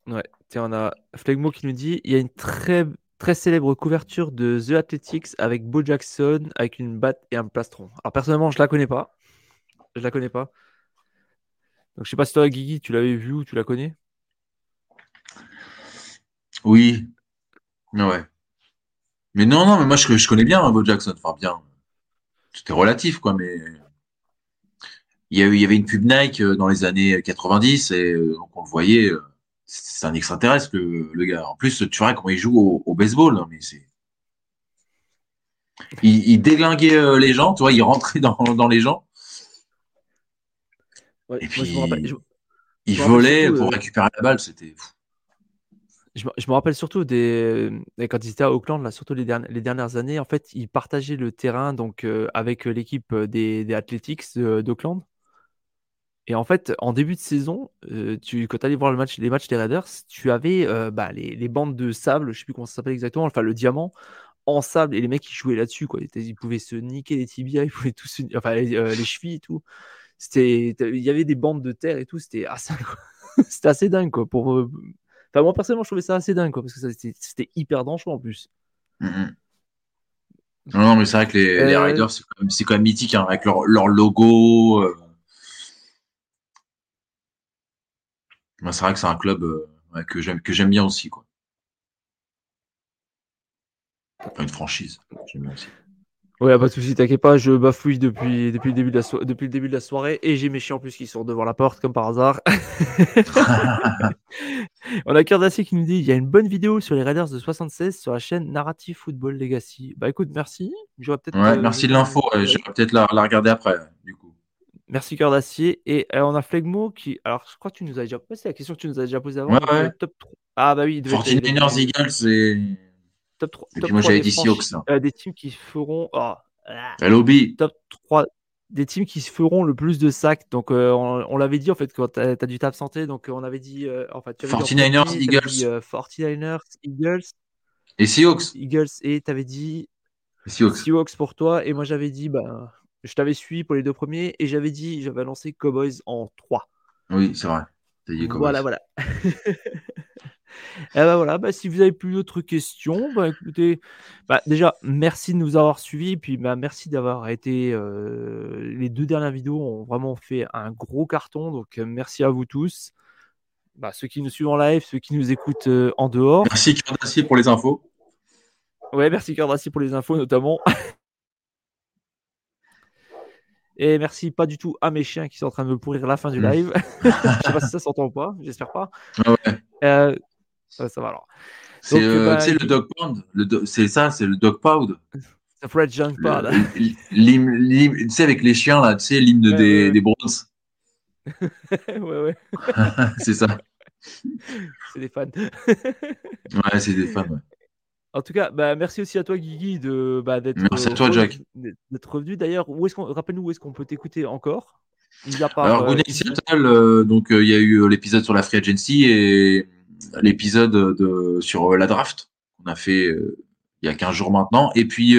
Ouais. Tiens, on a Flegmo qui nous dit il y a une très, très célèbre couverture de The Athletics avec Bo Jackson, avec une batte et un plastron. Alors, personnellement, je la connais pas. Je la connais pas. Donc, je sais pas si toi, Guigui, tu l'avais vu ou tu la connais Oui. Ouais. Mais non, non, mais moi, je, je connais bien hein, Bo Jackson. Enfin, bien. C'était relatif, quoi, mais il y, il y avait une pub Nike euh, dans les années 90 et euh, donc on le voyait, euh, c'est un extraterrestre le, le, gars. En plus, tu vois comment il joue au, baseball, hein, mais c'est il, il, déglinguait les gens, tu vois, il rentrait dans, dans les gens. et puis il volait pour récupérer la balle, c'était je, je, me rappelle surtout des quand ils étaient à Auckland, là, surtout les, dernières, les dernières années, en fait, ils partageaient le terrain donc avec l'équipe des, des Athletics d'Auckland. Et en fait, en début de saison, euh, tu, quand tu allais voir le match, les matchs des Raiders, tu avais euh, bah, les, les, bandes de sable, je sais plus comment ça s'appelle exactement, enfin le diamant en sable, et les mecs ils jouaient là-dessus, quoi. Ils, pouvaient se niquer les tibias, ils pouvaient tous, enfin les, euh, les, chevilles et tout. Il y avait des bandes de terre et tout, c'était assez, c'était assez dingue, quoi. Pour, enfin moi personnellement, je trouvais ça assez dingue, quoi, parce que c'était hyper dangereux en plus. Mm-hmm. Non, mais c'est vrai que les, les Raiders, c'est quand, quand, même mythique, hein, avec leur, leur logo. C'est vrai que c'est un club euh, que j'aime que j'aime bien aussi quoi. une franchise, j'aime bien aussi. Ouais, pas de soucis, t'inquiète pas, je bafouille depuis, depuis, le début de la depuis le début de la soirée et j'ai mes chiens en plus qui sont devant la porte, comme par hasard. On a Dacier qui nous dit il y a une bonne vidéo sur les Raiders de 76 sur la chaîne Narrative Football Legacy. Bah écoute, merci. Ouais, euh, merci de l'info, je vais peut-être la, la, regarder après, du coup. Merci Cœur d'Acier. Et euh, on a Flegmo qui. Alors, je crois que tu nous as déjà posé la question que tu nous as déjà posée avant. Ouais, ouais. Top 3. Ah, bah oui. 49ers Eagles et. Top 3. Et puis moi, j'avais dit Seahawks. Euh, des teams qui feront. Oh. LOB. Top 3. Des teams qui feront le plus de sacs. Donc, euh, on, on l'avait dit en fait quand tu as, dû t'absenter. Donc, on avait dit. Euh, en fait, 49ers, Eagles. Dit, 49ers, Eagles. Et Seahawks. Eagles. Et tu avais dit. Seahawks. Seahawks pour toi. Et moi, j'avais dit. Bah, je t'avais suivi pour les deux premiers et j'avais dit, j'avais annoncé Cowboys en 3. Oui, c'est vrai. Voilà, voilà. Et ben voilà, bah, si vous avez plus d'autres questions, bah, écoutez, bah, déjà, merci de nous avoir suivis. Puis bah, merci d'avoir été. Euh, les deux dernières vidéos ont vraiment fait un gros carton. Donc euh, merci à vous tous. Bah, ceux qui nous suivent en live, ceux qui nous écoutent euh, en dehors. Merci Cœur pour les infos. Ouais, merci Cœur pour les infos notamment. Et merci pas du tout à mes chiens qui sont en train de me pourrir la fin du mm. live. je sais pas si ça s'entend ou pas, j'espère pas. Ah ouais. euh, ça, ça, va alors. C'est euh, bah, le dog pound, c'est ça, c'est le dog pound. C'est Fred Junk Pound. Tu sais, avec les chiens, là, tu sais, l'hymne ouais, des, ouais. des bronzes. ouais, ouais. c'est ça. C'est des fans. ouais, c'est des fans, ouais. En tout cas, bah, merci aussi à toi, Guigui, de bah, d'être. Merci à toi, Jack. D'être revenu. D'ailleurs, où est-ce qu'on rappelle-nous où est-ce qu'on peut t'écouter encore? Alors, euh, Seattle, euh, donc il y a eu l'épisode sur la free agency et l'épisode de sur la draft qu'on a fait il y a 15 jours maintenant. Et puis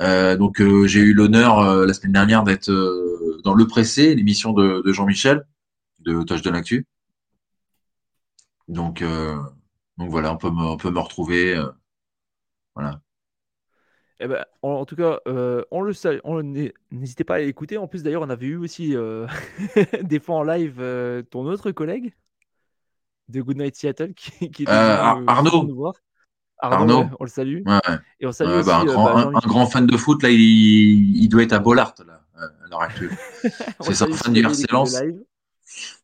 donc j'ai eu l'honneur la semaine dernière d'être dans le pressé, l'émission de, de Jean-Michel de Touch de l'actu. Donc, euh, donc voilà, on peut me, on peut me retrouver. Euh, voilà. Eh ben, en, tout cas, euh, on le sait, n'hésitez pas à écouter. En plus, d'ailleurs, on avait eu aussi des fois en live ton autre collègue de Goodnight Seattle qui, qui était Arnaud. Nous voir. Arnaud, on le salue. Et on salue bah, aussi, un, grand, bah, un, grand, fan de foot, là, il, il doit être à Bollard, là, à l'heure actuelle. C'est sa fin d'excellence.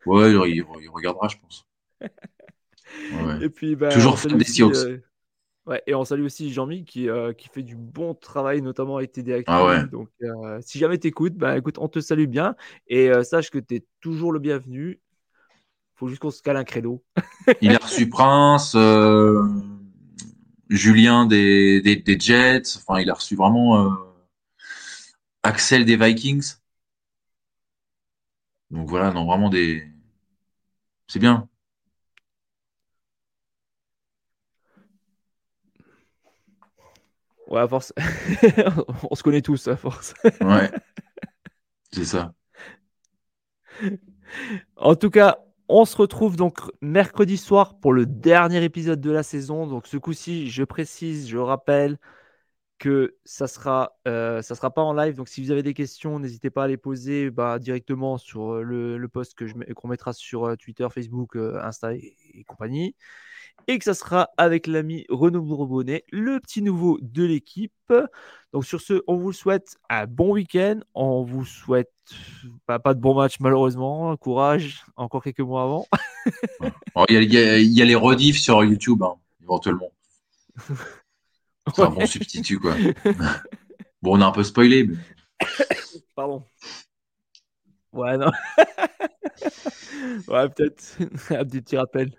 Ouais, il, il, regardera, je pense. Et puis, bah, Toujours fan des. Euh, ouais, et on salue aussi Jean-Mi qui, euh, qui fait du bon travail, notamment avec TD Actu. Ah ouais. Donc, euh, si jamais tu écoutes, bah, écoute, on te salue bien. Et sache que tu es toujours le bienvenu. faut juste qu'on se cale un credo. il a reçu Prince, Julien des, des, des, Jets. Enfin, il a reçu vraiment Axel des Vikings. Donc voilà, non, vraiment des. C'est bien. Ouais, à force. on se connaît tous, à force. ouais. C'est ça. En tout cas, on se retrouve donc mercredi soir pour le dernier épisode de la saison. Donc ce coup-ci, je précise, je rappelle que ça sera, euh, ça sera pas en live. Donc si vous avez des questions, n'hésitez pas à les poser bah, directement sur le, le post que je qu'on mettra sur euh, Twitter, Facebook, euh, Insta et compagnie et que ça sera avec l'ami Renaud Bourbonnet, le petit nouveau de l'équipe. Donc sur ce, on vous souhaite un bon week-end. On vous souhaite bah, pas de bon match malheureusement. Courage, encore quelques mois avant. Il y, a les rediffs sur YouTube, hein, éventuellement. C'est un bon substitut, quoi. bon, on a un peu spoilé, mais... Pardon. Ouais, non. ouais, peut-être un petit rappel.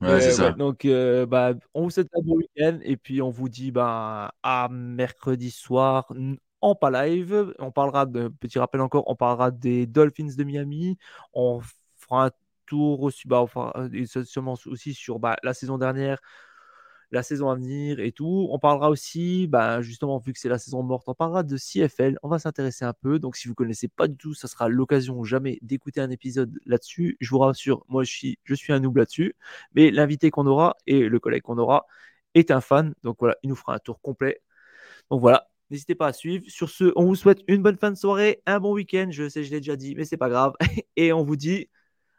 Ouais, c'est ça. donc, euh, bah, on vous souhaite un bon week-end et puis on vous dit bah, à mercredi soir en pas live. On parlera de, petit rappel encore, on parlera des Dolphins de Miami. On fera un tour aussi, bah, sûrement aussi sur bah, la saison dernière la saison à venir et tout. On parlera aussi, bah, justement, vu que c'est la saison morte, on parlera de CFL. On va s'intéresser un peu. Donc, si vous ne connaissez pas du tout, ça sera l'occasion jamais d'écouter un épisode là-dessus. Je vous rassure, moi, je suis, je suis un noob là-dessus. Mais l'invité qu'on aura et le collègue qu'on aura est un fan. Donc, voilà, il nous fera un tour complet. Donc, voilà. N'hésitez pas à suivre. Sur ce, on vous souhaite une bonne fin de soirée, un bon week-end. Je sais, je l'ai déjà dit, mais c'est pas grave. Et on vous dit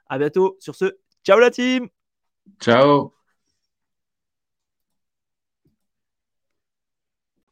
à bientôt. Sur ce, ciao la team. Ciao.